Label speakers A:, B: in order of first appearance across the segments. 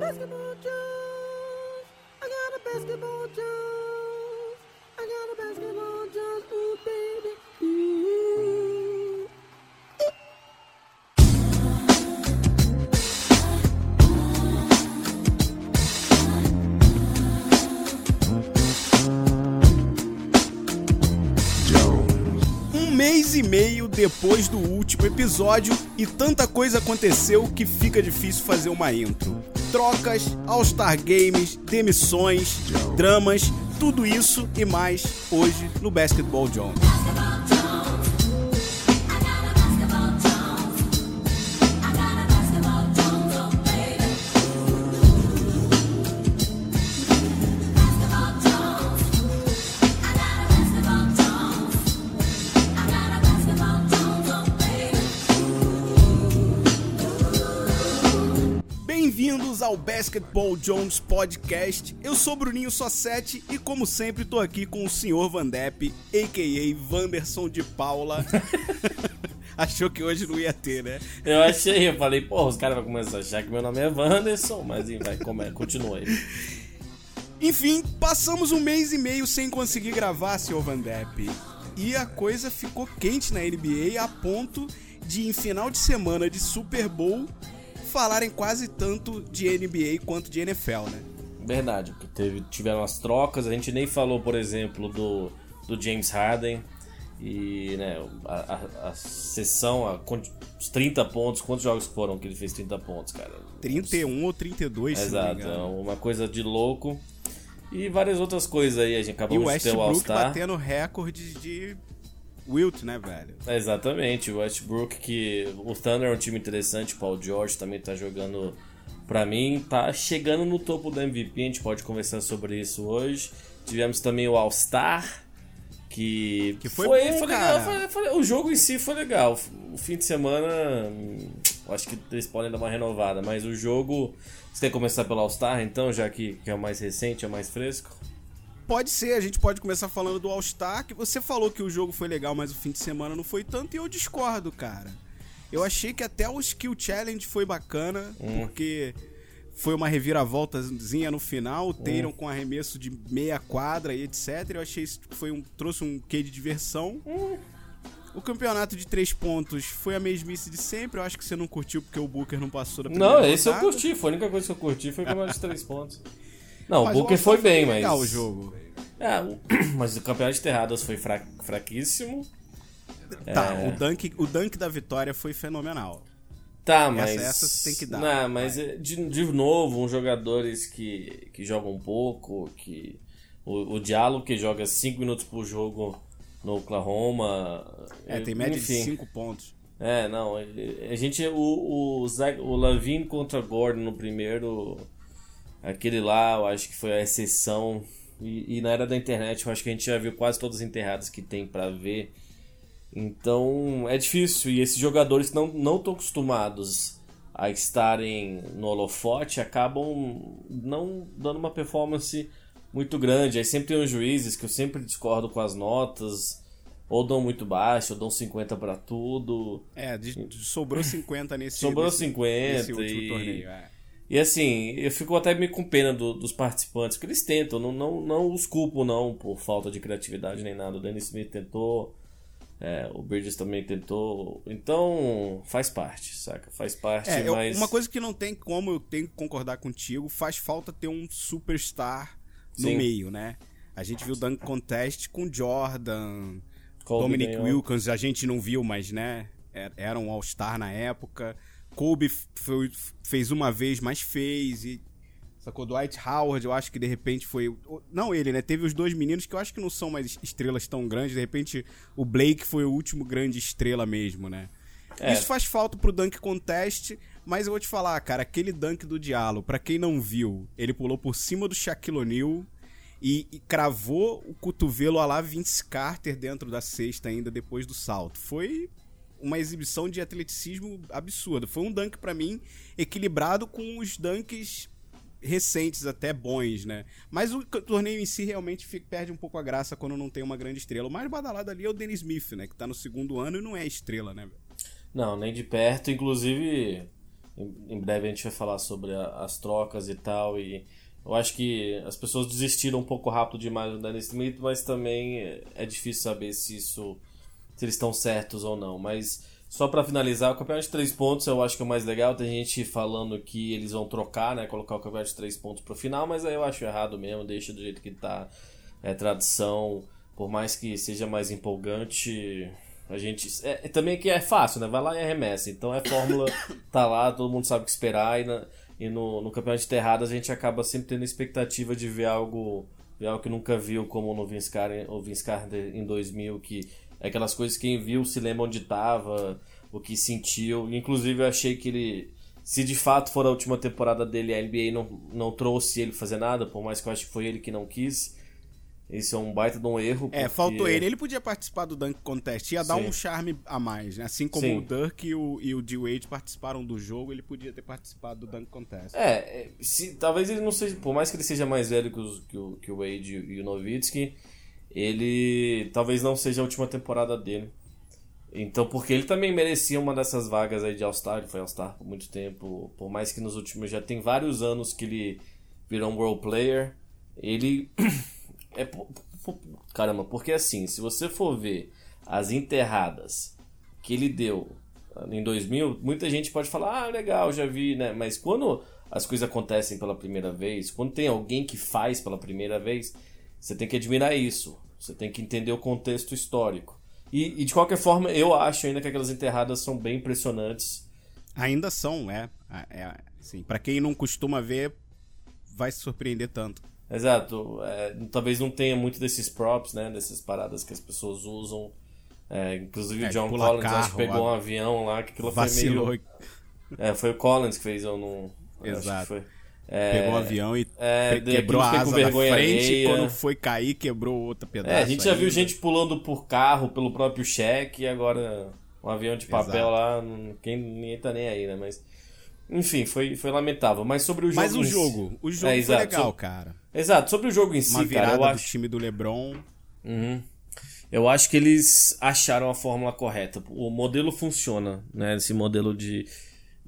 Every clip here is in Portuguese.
A: basketball Jones. I got a basketball Jones. I got a basketball Jones. Ooh, baby.
B: Um mês e meio depois do último episódio e tanta coisa aconteceu que fica difícil fazer uma intro. Trocas, All-Star Games, demissões, dramas, tudo isso e mais hoje no Basketball Jones. Ao Basketball Jones Podcast. Eu sou Bruninho Sossetti e, como sempre, tô aqui com o senhor Van Depp, a.k.a. Wanderson de Paula. Achou que hoje não ia ter, né?
C: Eu achei, eu falei, pô, os caras vão começar a achar que meu nome é Wanderson, mas vai, como é, continua aí.
B: Enfim, passamos um mês e meio sem conseguir gravar, senhor Van Depp. E a coisa ficou quente na NBA a ponto de, em final de semana de Super Bowl, falarem quase tanto de NBA quanto de NFL, né?
C: Verdade, porque teve, tiveram as trocas, a gente nem falou, por exemplo, do, do James Harden e né, a, a, a sessão, a, os 30 pontos, quantos jogos foram que ele fez 30 pontos, cara?
B: 31 ou 32, se não me
C: Exato, é uma coisa de louco. E várias outras coisas aí, a gente
B: E
C: acabou de ter o
B: Westbrook
C: All-Star.
B: batendo recordes de Wilt, né, velho?
C: Exatamente, o Westbrook, que o Thunder é um time interessante, o Paul George também tá jogando pra mim, tá chegando no topo do MVP, a gente pode conversar sobre isso hoje. Tivemos também o All-Star, que,
B: Que foi bom,
C: legal,
B: cara.
C: foi- foi- o jogo em si foi legal. O fim de semana, acho que eles podem dar uma renovada, mas o jogo. Você quer começar pelo All-Star então, já que, que é o mais recente, é o mais fresco?
B: Pode ser, a gente pode começar falando do All-Star, que você falou que o jogo foi legal, mas o fim de semana não foi tanto, e eu discordo, cara. Eu achei que até o Skill Challenge foi bacana, porque foi uma reviravoltazinha no final, o Tatum com arremesso de meia quadra e etc. Eu achei que foi um, trouxe um quê de diversão. O campeonato de três pontos foi a mesmice de sempre. Eu acho que você não curtiu porque o Booker não passou da primeira
C: Não, esse eu
B: rodada.
C: curti, foi a única coisa que eu curti foi o campeonato de três pontos. Não,
B: Mas
C: o Booker foi bem, mas.
B: legal o jogo.
C: É, o- mas o campeonato de terradas foi fra- fraquíssimo.
B: Tá,
C: É.
B: o dunk, o dunk da vitória foi fenomenal.
C: Tá, mas.
B: essa você tem que dar.
C: Não, mas é, de, de novo, uns jogadores que, que jogam pouco, que. O, o Diallo que joga 5 minutos por jogo no Oklahoma.
B: É, tem média
C: enfim.
B: de 5 pontos.
C: É, não, a gente, o, o, Zach, o Lavine contra Gordon no primeiro, aquele lá, eu acho que foi a exceção, e, e na era da internet eu acho que a gente já viu quase todas as enterradas que tem pra ver, então é difícil, e esses jogadores não não estão acostumados a estarem no holofote, acabam não dando uma performance muito grande, aí sempre tem os juízes que eu sempre discordo com as notas, ou dão muito baixo, ou dão 50 pra tudo.
B: É, de- de- sobrou 50 nesse
C: Sobrou
B: nesse,
C: 50
B: nesse último
C: e-
B: torneio. É.
C: E assim, eu fico até meio com pena do- dos participantes, porque eles tentam, não, não, não os culpo não por falta de criatividade nem nada. O Dennis Smith tentou, é, o Bridges também tentou, então faz parte, saca? Faz parte,
B: É,
C: mas...
B: uma coisa que não tem como eu tenho que concordar contigo, faz falta ter um superstar no
C: Sim.
B: meio, né? A gente viu o Dunk Contest com Jordan,
C: Kobe
B: Dominic. Wilkins, a gente não viu, mas né, era- era um All-Star na época. Kobe foi- fez uma vez, mas fez. E, sacou? Dwight Howard, eu acho que de repente foi. Não ele, né? Teve os dois meninos que eu acho que não são mais estrelas tão grandes. De repente, o Blake foi o último grande estrela mesmo, né?
C: É.
B: Isso faz falta pro Dunk Contest, mas eu vou te falar, cara, aquele dunk do Diallo, pra quem não viu, ele pulou por cima do Shaquille O'Neal e, e cravou o cotovelo a lá Vince Carter dentro da cesta ainda depois do salto. Foi uma exibição de atleticismo absurda. Foi um dunk pra mim equilibrado com os dunks recentes até bons, né? Mas o torneio em si realmente fica- perde um pouco a graça quando não tem uma grande estrela. O mais badalado ali é o Dennis Smith, né? Que tá no segundo ano e não é estrela, né?
C: Não, nem de perto. Inclusive, Em, em breve a gente vai falar sobre a, as trocas e tal. E eu acho que as pessoas desistiram um pouco rápido demais do Dennis Smith, mas também é, é difícil saber se isso. Se eles estão certos ou não. Mas só para finalizar, o campeonato de três pontos eu acho que é o mais legal. Tem gente falando que eles vão trocar, né? Colocar o campeonato de três pontos pro final, mas aí eu acho errado mesmo, deixa do jeito que tá. É tradição, por mais que seja mais empolgante, a gente. É, também que é fácil, né? Vai lá e arremessa. Então é fórmula, tá lá, todo mundo sabe o que esperar. E, na, e no, no campeonato de terradas a gente acaba sempre tendo expectativa de ver algo, ver algo que nunca viu, como no Vince Carter, o Vince Carter em 2000, que é aquelas coisas que quem viu se lembra onde tava, o que sentiu. Inclusive eu achei que ele. Se de fato for a última temporada dele, a NBA não, não trouxe ele fazer nada, por mais que eu acho que foi ele que não quis. Esse é um baita de um erro.
B: É,
C: porque-
B: faltou ele. Ele podia participar do Dunk Contest. Ia dar
C: Sim.
B: um charme a mais, né? Assim como
C: Sim.
B: o Dirk e o, e o D-Wade participaram do jogo, ele podia ter participado do Dunk Contest.
C: É, é, se, talvez ele não seja, por mais que ele seja mais velho que, os- que o, que o Wade e o Nowitzki, ele talvez não seja a última temporada dele. Então, porque ele também merecia uma dessas vagas aí de All-Star, ele foi All-Star por muito tempo, por mais que nos últimos, já tem vários anos que ele virou um World Player, ele é, caramba, porque assim, se você for ver as enterradas que ele deu em 2000, muita gente pode falar, ah, legal, já vi, né? Mas quando as coisas acontecem pela primeira vez, quando tem alguém que faz pela primeira vez, você tem que admirar isso. Você tem que entender o contexto histórico. E, e, de qualquer forma, eu acho ainda que aquelas enterradas são bem impressionantes.
B: Ainda são, é. é assim, para quem não costuma ver, vai se surpreender tanto.
C: Exato. É, talvez não tenha muito desses props, né? Dessas paradas que as pessoas usam. É, inclusive
B: É,
C: o John
B: pular
C: Collins acho
B: carro,
C: que pegou
B: a-
C: um avião lá, que aquilo
B: Vacilou,
C: foi meio... É, foi o Collins que fez, eu não... acho
B: Exato.
C: foi. É,
B: pegou o avião e
C: é,
B: quebrou a asa da
C: vergonha
B: frente e quando foi cair, quebrou outro pedaço.
C: É, a gente já viu
B: ainda.
C: gente pulando por carro pelo próprio cheque e agora um avião de papel
B: Exato.
C: lá, quem, ninguém tá nem aí, né? Mas, enfim, foi, foi lamentável. Mas sobre o jogo.
B: Mas o
C: em si-
B: jogo, o jogo
C: É,
B: foi
C: exato.
B: legal,
C: So-
B: cara.
C: Exato, sobre o jogo em si,
B: Uma virada
C: cara, eu
B: do
C: acho.
B: time do LeBron.
C: Uhum. Eu acho que eles acharam a fórmula correta. O modelo funciona, né? Esse modelo de,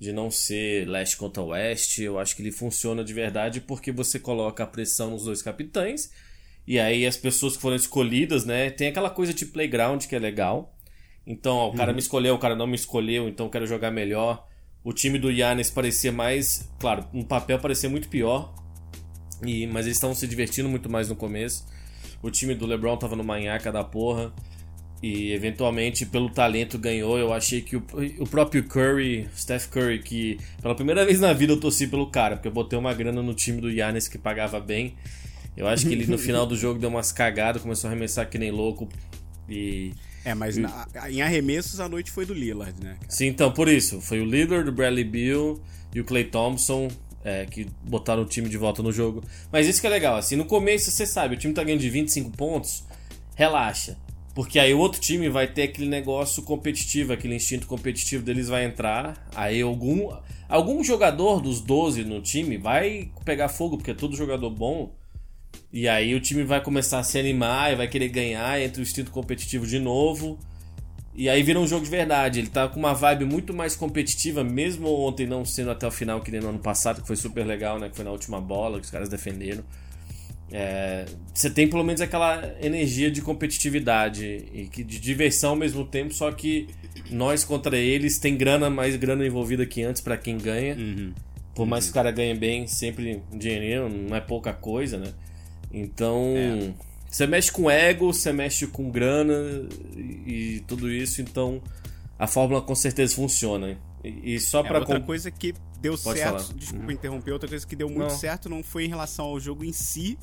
C: de não ser leste contra oeste, eu acho que ele funciona de verdade porque você coloca a pressão nos dois capitães e aí as pessoas que foram escolhidas, né? Tem aquela coisa de playground que é legal. Então, ó, o cara me escolheu, o cara não me escolheu, então eu quero jogar melhor. O time do Yannis parecia mais, claro, no papel parecia muito pior, e, mas eles estavam se divertindo muito mais no começo. O time do LeBron tava no manhaca da porra. E eventualmente, pelo talento, ganhou. Eu achei que o, o próprio Curry, Steph Curry, que pela primeira vez na vida eu torci pelo cara, porque eu botei uma grana no time do Yannis que pagava bem. Eu acho que ele no final do jogo deu umas cagadas, começou a arremessar que nem louco. E.
B: É, mas na- em arremessos a noite foi do Lillard, né? cara?
C: Sim, então, por isso. Foi o Lillard, o Bradley Beal e o Clay Thompson é, que botaram o time de volta no jogo. Mas isso que é legal, assim, no começo você sabe, o time tá ganhando de 25 pontos, relaxa. Porque aí o outro time vai ter aquele negócio competitivo, aquele instinto competitivo deles vai entrar. Aí algum, algum jogador dos 12 no time vai pegar fogo, porque é todo jogador bom. E aí o time vai começar a se animar e vai querer ganhar, entra o instinto competitivo de novo. E aí vira um jogo de verdade. Ele tá com uma vibe muito mais competitiva, mesmo ontem não sendo até o final, que nem no ano passado, que foi super legal, né? Que foi na última bola, que os caras defenderam. É, você tem pelo menos aquela energia de competitividade e que de diversão ao mesmo tempo, só que nós contra eles tem grana, mais grana envolvida que antes pra quem ganha. Por mais que o cara ganhe bem, sempre um dinheiro, não é pouca coisa, né? Então, você mexe com ego, você mexe com grana e, e tudo isso, então a fórmula com certeza funciona. E, e só
B: É,
C: pra
B: outra
C: com-
B: coisa que deu
C: Pode
B: certo,
C: falar.
B: desculpa interromper, outra coisa que deu muito
C: Não.
B: certo não foi em relação ao jogo em si,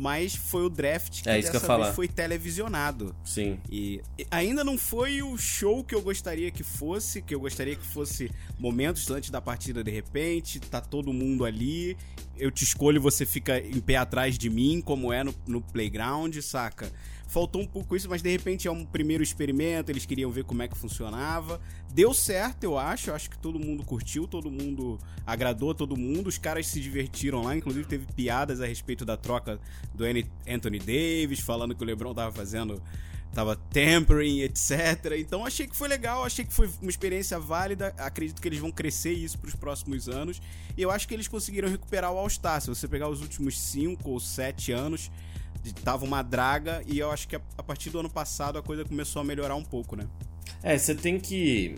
B: mas foi o draft que
C: É, isso que eu falar.
B: foi televisionado.
C: Sim.
B: E e ainda não foi o show que eu gostaria que fosse, que eu gostaria que fosse momentos antes da partida de repente, tá todo mundo ali, eu te escolho, você fica em pé atrás de mim, como é no, no playground, saca? Faltou um pouco isso, mas de repente é um primeiro experimento, eles queriam ver como é que funcionava. Deu certo, eu acho, eu acho que todo mundo curtiu, todo mundo agradou todo mundo, os caras se divertiram lá, inclusive teve piadas a respeito da troca do Anthony Davis, falando que o LeBron tava fazendo tava tampering, etc. Então achei que foi legal, achei que foi uma experiência válida. Acredito que eles vão crescer isso pros próximos anos. E eu acho que eles conseguiram recuperar o All-Star. Se você pegar os últimos 5 ou 7 anos, tava uma draga. E eu acho que a, partir do ano passado a coisa começou a melhorar um pouco, né?
C: É, você tem que.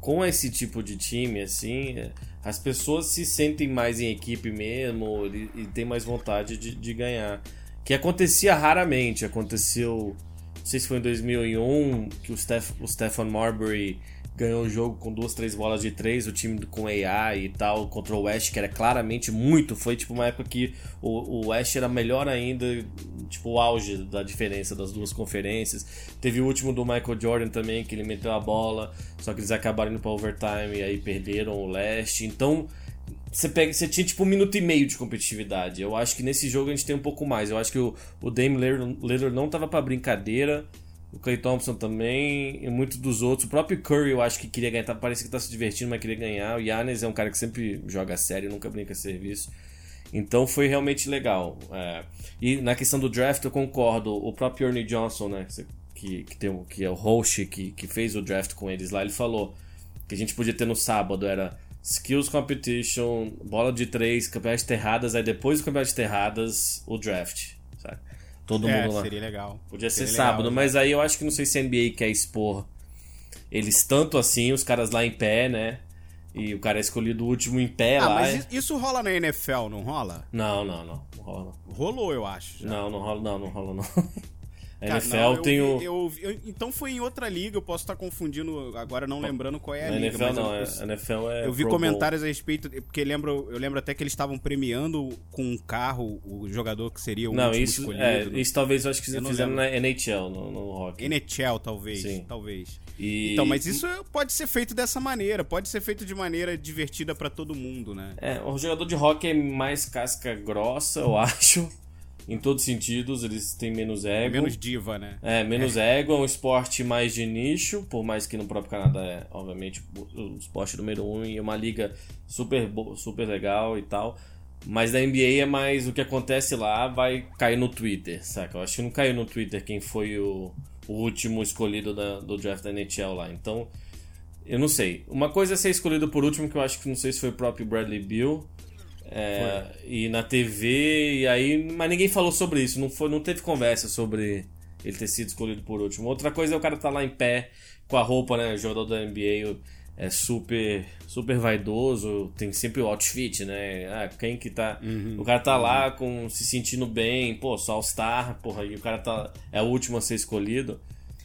C: Com esse tipo de time, assim, as pessoas se sentem mais em equipe mesmo e, e tem mais vontade de, de ganhar. Que acontecia raramente. Aconteceu não sei se foi em 2001 que o, Steph, o Stephen Marbury ganhou o jogo com duas, três bolas de três, o time com AI e tal, contra o West, que era claramente muito. Foi tipo uma época que o, o West era melhor ainda, tipo o auge da diferença das duas conferências. Teve o último do Michael Jordan também, que ele meteu a bola, só que eles acabaram indo para overtime e aí perderam o leste. Então você, pega, você tinha tipo um minuto e meio de competitividade. Eu acho que nesse jogo a gente tem um pouco mais. Eu acho que o, o Dame Lillard não tava para brincadeira. O Clay Thompson também, e muitos dos outros. O próprio Curry eu acho que queria ganhar. Tá, parece que tá se divertindo, mas queria ganhar. O Yannis é um cara que sempre joga sério, nunca brinca serviço. Então foi realmente legal. É. E na questão do draft eu concordo. O próprio Ernie Johnson, né? Que, que, tem, que é o host que, que fez o draft com eles lá, ele falou que a gente podia ter no sábado era Skills Competition, bola de três, campeonato de terradas, aí depois do campeonato de terradas, o draft? Todo
B: é,
C: mundo lá.
B: seria legal.
C: Podia
B: seria
C: ser
B: legal,
C: sábado,
B: né?
C: mas aí eu acho que não sei se a NBA quer expor eles tanto assim, os caras lá em pé, né? E o cara é escolhido o último em pé
B: Ah,
C: lá.
B: mas isso- rola na NFL, não rola?
C: Não, não, não. Não rola.
B: Rolou, eu acho. já.
C: Não, não rola não, não rola não. A
B: Cara,
C: NFL
B: não, eu
C: tem o...
B: eu eu- então foi em outra liga, eu posso estar confundindo agora, não lembrando qual é a
C: Na
B: liga.
C: NFL não,
B: eu,
C: é- NFL é
B: eu vi
C: Pro Bowl.
B: comentários a respeito, porque lembro, eu lembro até que eles estavam premiando com um carro o jogador que seria o
C: Não, isso,
B: escolhido.
C: é,
B: no-
C: isso talvez eu acho que
B: não
C: fizeram na NHL, no, no hockey.
B: NHL, talvez.
C: Sim.
B: Talvez.
C: E-
B: Então, mas isso pode ser feito dessa maneira, pode ser feito de maneira divertida pra todo mundo, né?
C: É, o jogador de hockey é mais casca grossa, eu acho. Em todos os sentidos, eles têm menos ego.
B: Menos diva, né?
C: É, menos ego, é um esporte mais de nicho, por mais que no próprio Canadá é, obviamente, o esporte número um e uma liga super, super legal e tal. Mas na NBA é mais o que acontece lá vai cair no Twitter, saca? Eu acho que não caiu no Twitter quem foi o, o último escolhido da- do draft da NHL lá. Então, eu não sei. Uma coisa é ser escolhido por último, que eu acho que não sei se foi o próprio Bradley Bill. É, e na TV, e aí. Mas ninguém falou sobre isso, não, foi, não teve conversa sobre ele ter sido escolhido por último. Outra coisa é o cara tá lá em pé com a roupa, né? O jogador da NBA é super super vaidoso, tem sempre o outfit, né? Ah, quem que tá. O cara tá lá com se sentindo bem, pô, só All-Star, porra, e o cara tá. É o último a ser escolhido.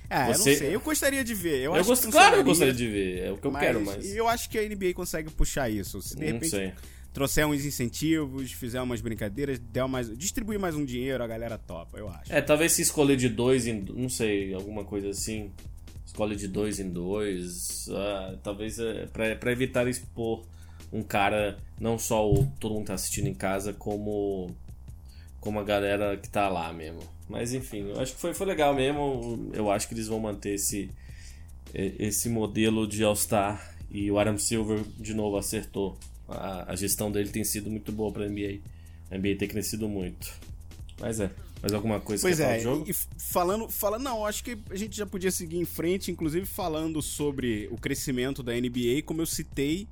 B: É, eu
C: Você-
B: não sei. Eu gostaria de ver. Eu,
C: Eu, gosto,
B: que
C: claro, eu
B: funcionaria,
C: gostaria de ver, é o que eu
B: mas
C: quero, mas.
B: Eu acho que a NBA consegue puxar isso. Se de
C: Não
B: repente
C: sei.
B: Trouxer uns incentivos, fizer umas brincadeiras, der mais, distribuir mais um dinheiro, a galera topa, eu acho.
C: É, talvez se escolher de dois em. Não sei, alguma coisa assim. Escolhe de dois em dois. ah, talvez é, pra evitar expor um cara, não só o todo mundo tá assistindo em casa, como. Como a galera que tá lá mesmo. Mas enfim, eu acho que foi, foi legal mesmo. Eu acho que eles vão manter esse, esse modelo de All-Star. E o Adam Silver, de novo, acertou. A, a gestão dele tem sido muito boa pra NBA. A NBA tem crescido muito. Mas é. Mais alguma coisa
B: Pois
C: que falar
B: é,
C: do jogo?
B: e falando, falando, não, acho que a gente já podia seguir em frente, inclusive falando sobre o crescimento da NBA, como eu citei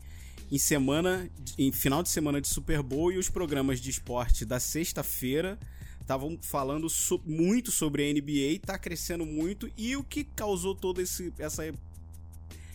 B: em semana, em final de semana de Super Bowl e os programas de esporte da sexta-feira estavam falando so- muito sobre a NBA, tá crescendo muito e o que causou todo esse essa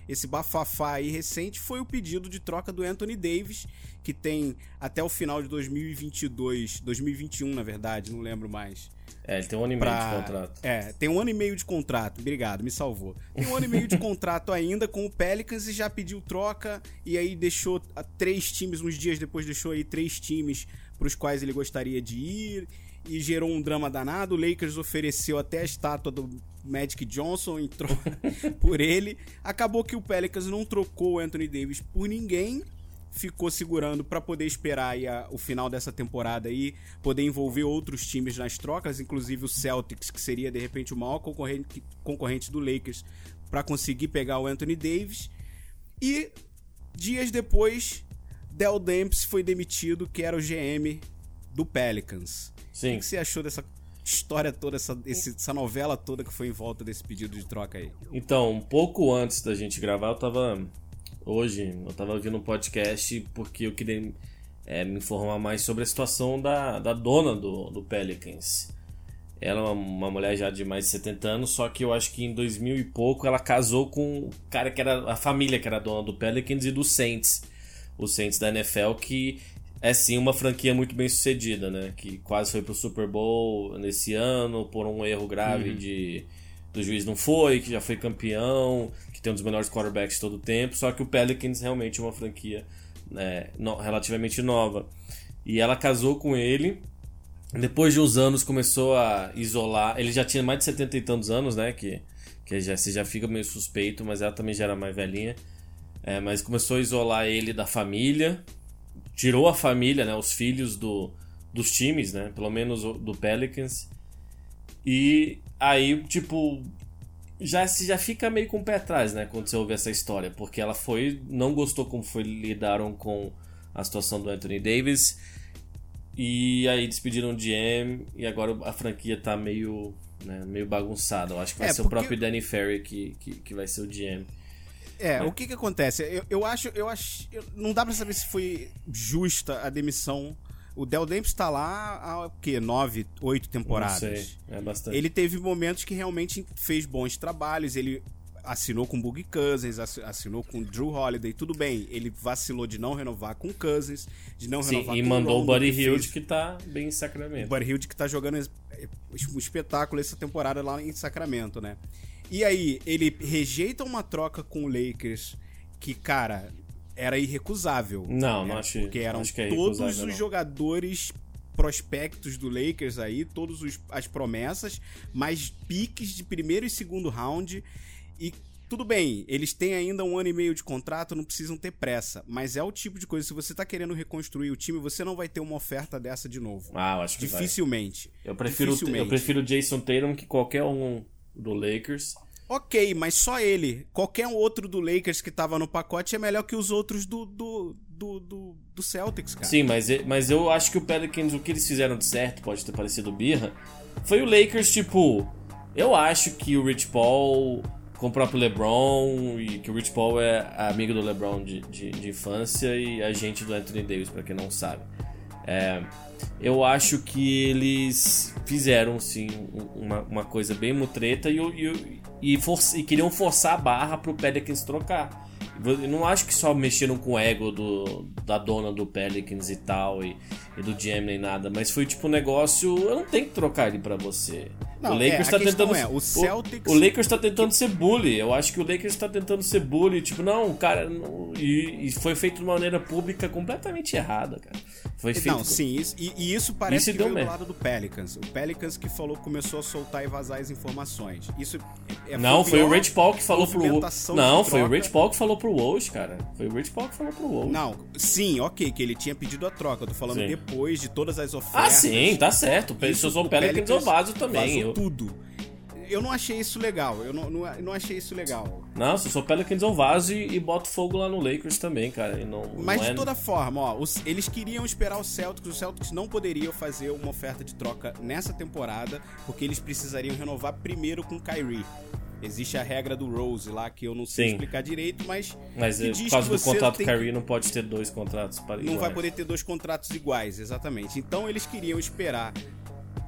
B: esse bafafá aí recente foi o pedido de troca do Anthony Davis, que tem até o final de 2022, 2021 na verdade, não lembro mais.
C: É, ele tem um ano e meio
B: Pra...
C: de contrato.
B: É, tem um ano e meio de contrato. Obrigado, me salvou. Tem um ano e meio de contrato ainda com o Pelicans e já pediu troca. E aí deixou três times, uns dias depois deixou aí três times para os quais ele gostaria de ir. E gerou um drama danado. O Lakers ofereceu até a estátua do Magic Johnson em por ele. Acabou que o Pelicans não trocou o Anthony Davis por ninguém ficou segurando para poder esperar a- o final dessa temporada aí, poder envolver outros times nas trocas, inclusive o Celtics, que seria de repente o maior concorrente, concorrente do Lakers, para conseguir pegar o Anthony Davis. E dias depois, Del Demps foi demitido, que era o GM do Pelicans. O
C: Sim.
B: que você achou dessa história toda, essa, esse- essa novela toda que foi em volta desse pedido de troca aí?
C: Então, um pouco antes da gente gravar, eu tava. Hoje, eu tava ouvindo um podcast porque eu queria é, me informar mais sobre a situação da, da dona do, do Pelicans. Ela é uma, uma mulher já de mais de 70 anos, só que eu acho que em 2000 e pouco ela casou com o cara que era a família que era dona do Pelicans e do Saints. O Saints da NFL, que é sim uma franquia muito bem sucedida, né? Que quase foi pro Super Bowl nesse ano por um erro grave de do juiz não foi, que já foi campeão, que tem um dos melhores quarterbacks de todo o tempo, só que o Pelicans realmente é uma franquia né, no- relativamente nova. E ela casou com ele, depois de uns anos começou a isolar, ele já tinha mais de 70 e tantos anos, né, que, que já, você já fica meio suspeito, mas ela também já era mais velhinha, É, mas começou a isolar ele da família, tirou a família, né, os filhos do, dos times, né, pelo menos o- do Pelicans, e aí, tipo, já se já fica meio com o pé atrás, né, quando você ouve essa história, porque ela foi, não gostou como foi lidaram com a situação do Anthony Davis e aí despediram o GM e agora a franquia tá meio, né, meio bagunçada. Eu acho que vai
B: É,
C: ser o
B: porque-
C: próprio Danny Ferry que, que, que vai ser o GM.
B: É, o que que acontece? Eu, eu acho, eu acho, eu- não dá pra saber se foi justa a demissão. O Del Dempsey tá lá há o quê? Nove, oito temporadas.
C: Não sei, é bastante.
B: Ele teve momentos que realmente fez bons trabalhos. Ele assinou com Boogie Cousins, assi- assinou com Drew Holiday, tudo bem. Ele vacilou de não renovar com Cousins, de não
C: Sim,
B: renovar
C: e
B: com
C: mandou o
B: Rondo,
C: Buddy
B: que
C: Hield
B: fez-
C: que tá bem em
B: o
C: Sacramento.
B: Buddy Hield que tá jogando um espetáculo essa temporada lá em Sacramento, né? E aí, ele rejeita uma troca com o Lakers que, cara, era irrecusável.
C: Não, não
B: né?
C: acho-
B: Porque eram
C: é
B: todos os
C: não.
B: jogadores prospectos do Lakers aí, todas as promessas, mais piques de primeiro e segundo round. E tudo bem, eles têm ainda um ano e meio de contrato, não precisam ter pressa. Mas é o tipo de coisa, se você tá querendo reconstruir o time, você não vai ter uma oferta dessa de novo.
C: Ah, eu acho que vai.
B: Dificilmente.
C: Eu prefiro, eu
B: Dificilmente.
C: prefiro o Jason Tatum que qualquer um do Lakers.
B: Ok, mas só ele. Qualquer outro do Lakers que tava no pacote é melhor que os outros do, do, do, do, do Celtics, cara.
C: Sim, mas, mas eu acho que o Pelicans, o que eles fizeram de certo, pode ter parecido birra, foi o Lakers, tipo, eu acho que o Rich Paul, com o próprio LeBron, e que o Rich Paul é amigo do LeBron de, de, de infância e agente do Anthony Davis, pra quem não sabe. É, eu acho que eles fizeram, sim, um- uma, uma coisa bem mutreta e, e, e, for- e queriam forçar a barra pro Pelicans trocar. Eu não acho que só mexeram com o ego do, da dona do Pelicans e tal, e, e do GM nem nada, mas foi tipo um negócio. Eu não tenho que trocar ele pra você.
B: Não,
C: o Lakers
B: é,
C: tá tentando.
B: é, o Celtics-
C: O, Lakers tá tentando ser bully. Eu acho que o Lakers tá tentando ser bully. Tipo, não, cara. não- e, e foi feito de uma maneira pública completamente errada, cara. Foi feito.
B: Não, sim, isso, e, e isso parece
C: Isso
B: que
C: deu
B: veio do
C: merda.
B: lado do Pelicans. O Pelicans que falou, começou a soltar e vazar as informações. Isso é,
C: Não, foi o Rich Paul que falou pro Não, foi o. Rich Paul que falou pro Woj, cara. Foi o Rich Paul que falou pro Woj.
B: Não, sim, ok, que ele tinha pedido a troca. Eu tô falando
C: Sim.
B: depois de todas as ofertas.
C: Ah, sim, tá certo.
B: Isso o
C: o Pelicans, eu vazo também. Eu...
B: tudo. Eu não achei isso legal. Eu não, não, não achei isso legal.
C: Não, se eu sou Pelicans, eu vazo e, boto fogo lá no Lakers também, cara. E não,
B: Mas
C: não é...
B: de toda forma, ó, os- eles queriam esperar o Celtics, os Celtics não poderiam fazer uma oferta de troca nessa temporada, porque eles precisariam renovar primeiro com o Kyrie. Existe a regra do Rose lá que eu não sei
C: Sim.
B: explicar direito, mas
C: Mas
B: que
C: é, por causa
B: que
C: do contrato
B: tem
C: Kyrie não pode ter dois contratos para
B: não vai poder ter dois contratos iguais, exatamente. Então eles queriam esperar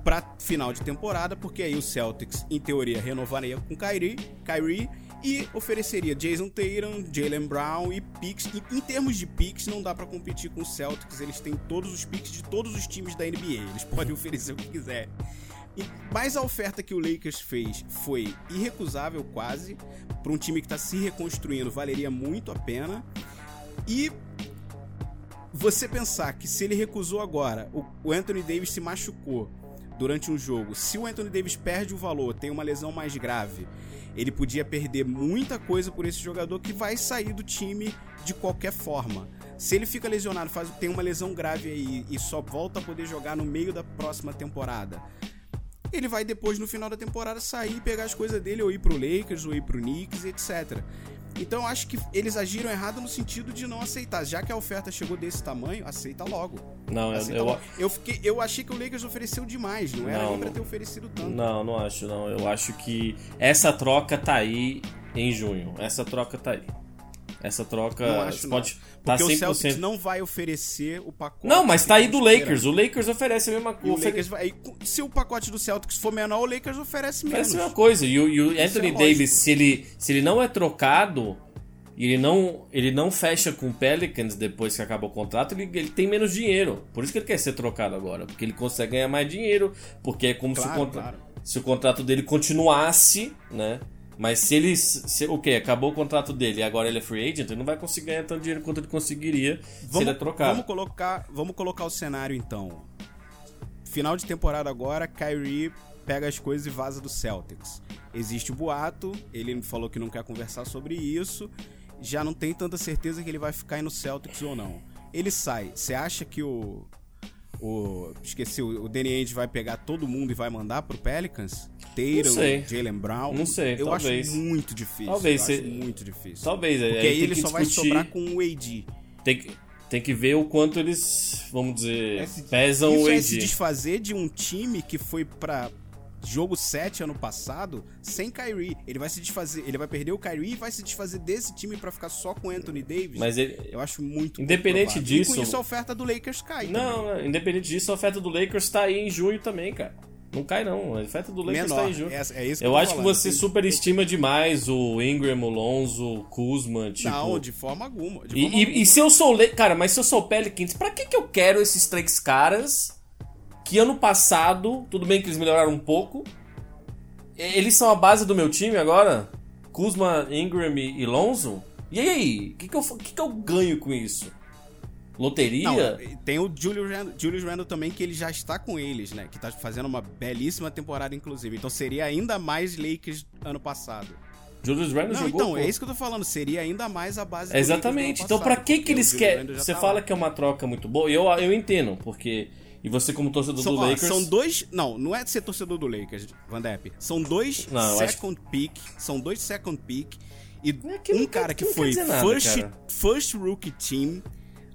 B: pra final de temporada, porque aí o Celtics, em teoria, renovaria com Kyrie, Kyrie e ofereceria Jason Tatum, Jalen Brown e picks. E, em termos de picks, não dá pra competir com o Celtics, eles têm todos os picks de todos os times da NBA, eles podem oferecer o que quiser. Mas a oferta que o Lakers fez foi irrecusável quase, para um time que está se reconstruindo, valeria muito a pena. E você pensar que se ele recusou agora, o Anthony Davis se machucou durante um jogo, se o Anthony Davis perde o valor, tem uma lesão mais grave, ele podia perder muita coisa por esse jogador que vai sair do time de qualquer forma. Se ele fica lesionado, faz, tem uma lesão grave aí e só volta a poder jogar no meio da próxima temporada. Ele vai depois, no final da temporada, sair pegar as coisas dele, ou ir pro Lakers, ou ir pro Knicks, etc. Então eu acho que eles agiram errado no sentido de não aceitar. Já que a oferta chegou desse tamanho, aceita logo.
C: Não, eu,
B: Aceita
C: eu,
B: logo. eu, fiquei, eu achei que o Lakers ofereceu demais, não era
C: Não,
B: nem pra ter oferecido tanto.
C: Não, não acho, não. Eu acho que essa troca tá aí em junho. Essa troca tá aí. Essa troca
B: Não acho,
C: pode
B: não.
C: tá
B: Porque
C: 100%.
B: o Celtics não vai oferecer o pacote.
C: Não, mas tá aí do. Lakers. O Lakers oferece a mesma coisa.
B: Vai, se o pacote do Celtics for menor, o Lakers oferece menos.
C: Oferece a mesma coisa. E o, e o
B: Isso
C: Anthony
B: é.
C: Davis, se ele, se ele não é trocado e ele não, ele não fecha com o Pelicans depois que acaba o contrato, ele, ele tem menos dinheiro. Por isso que ele quer ser trocado agora. Porque ele consegue ganhar mais dinheiro. Porque é como se, o
B: Claro,
C: contra-
B: claro.
C: se o contrato dele continuasse, né? Mas se ele. Se, o quê? Acabou o contrato dele e agora ele é free agent, ele não vai conseguir ganhar tanto dinheiro quanto ele conseguiria se ele é trocado.
B: Vamos colocar, vamos colocar o cenário então. Final de temporada agora, Kyrie pega as coisas e vaza do Celtics. Existe o boato, ele falou que não quer conversar sobre isso. Já não tem tanta certeza que ele vai ficar aí no Celtics ou não. Ele sai. Você acha que o o esqueci, o o Danny Ainge vai pegar todo mundo e vai mandar pro Pelicans?
C: Sei.
B: Jalen Brown?
C: Não sei,
B: Eu
C: talvez.
B: acho muito difícil.
C: Talvez,
B: eu
C: se-
B: muito difícil.
C: Talvez,
B: Porque
C: aí
B: aí ele só vai
C: discutir-
B: sobrar com o AD.
C: Tem que, tem que ver o quanto eles, vamos dizer,
B: É se-
C: pesam
B: Isso
C: o
B: é
C: AD.
B: se desfazer de um time que foi pra jogo 7 ano passado sem Kyrie. Ele vai se desfazer, ele vai perder o Kyrie e vai se desfazer desse time pra ficar só com Anthony Davis.
C: Mas ele,
B: eu acho muito
C: Independente disso-
B: E com isso a oferta do Lakers cai
C: Não,
B: também.
C: independente disso, a oferta do Lakers tá aí em junho também, cara. Não cai não, a oferta do Lakers
B: Menor.
C: tá em junho.
B: É, isso que
C: eu
B: tô
C: acho que
B: falando.
C: você
B: Tem-
C: superestima demais o Ingram, o Lonzo, o Kuzma, tipo...
B: Não, de forma alguma. de
C: E,
B: forma
C: e-
B: alguma.
C: e se eu sou o Le... Cara, mas se eu sou o Pelicans, pra que que eu quero esses três caras que ano passado, tudo bem que eles melhoraram um pouco, e- eles são a base do meu time agora? Kuzma, Ingram e e Lonzo? E aí, o que que, eu, que que eu ganho com isso? Loteria?
B: Não, tem o Julius Randle, Julius Randle também, que ele já está com eles, né? Que tá fazendo uma belíssima temporada, inclusive. Então seria ainda mais Lakers ano passado.
C: Julius Randle
B: Não,
C: jogou
B: então,
C: pô.
B: é isso que eu tô falando. Seria ainda mais a base do
C: Exatamente. Então,
B: passado,
C: que que eles querem? Você
B: tá
C: fala
B: lá.
C: que é uma troca muito boa. Eu, eu entendo, porque. E você, como torcedor
B: São,
C: do
B: ó,
C: Lakers.
B: são dois. Não, não é de ser torcedor do Lakers, Van Depp. São dois
C: Não, eu acho-
B: second pick. São dois second pick. E
C: É que
B: um cara que
C: quer
B: foi
C: nada,
B: first,
C: cara.
B: first rookie team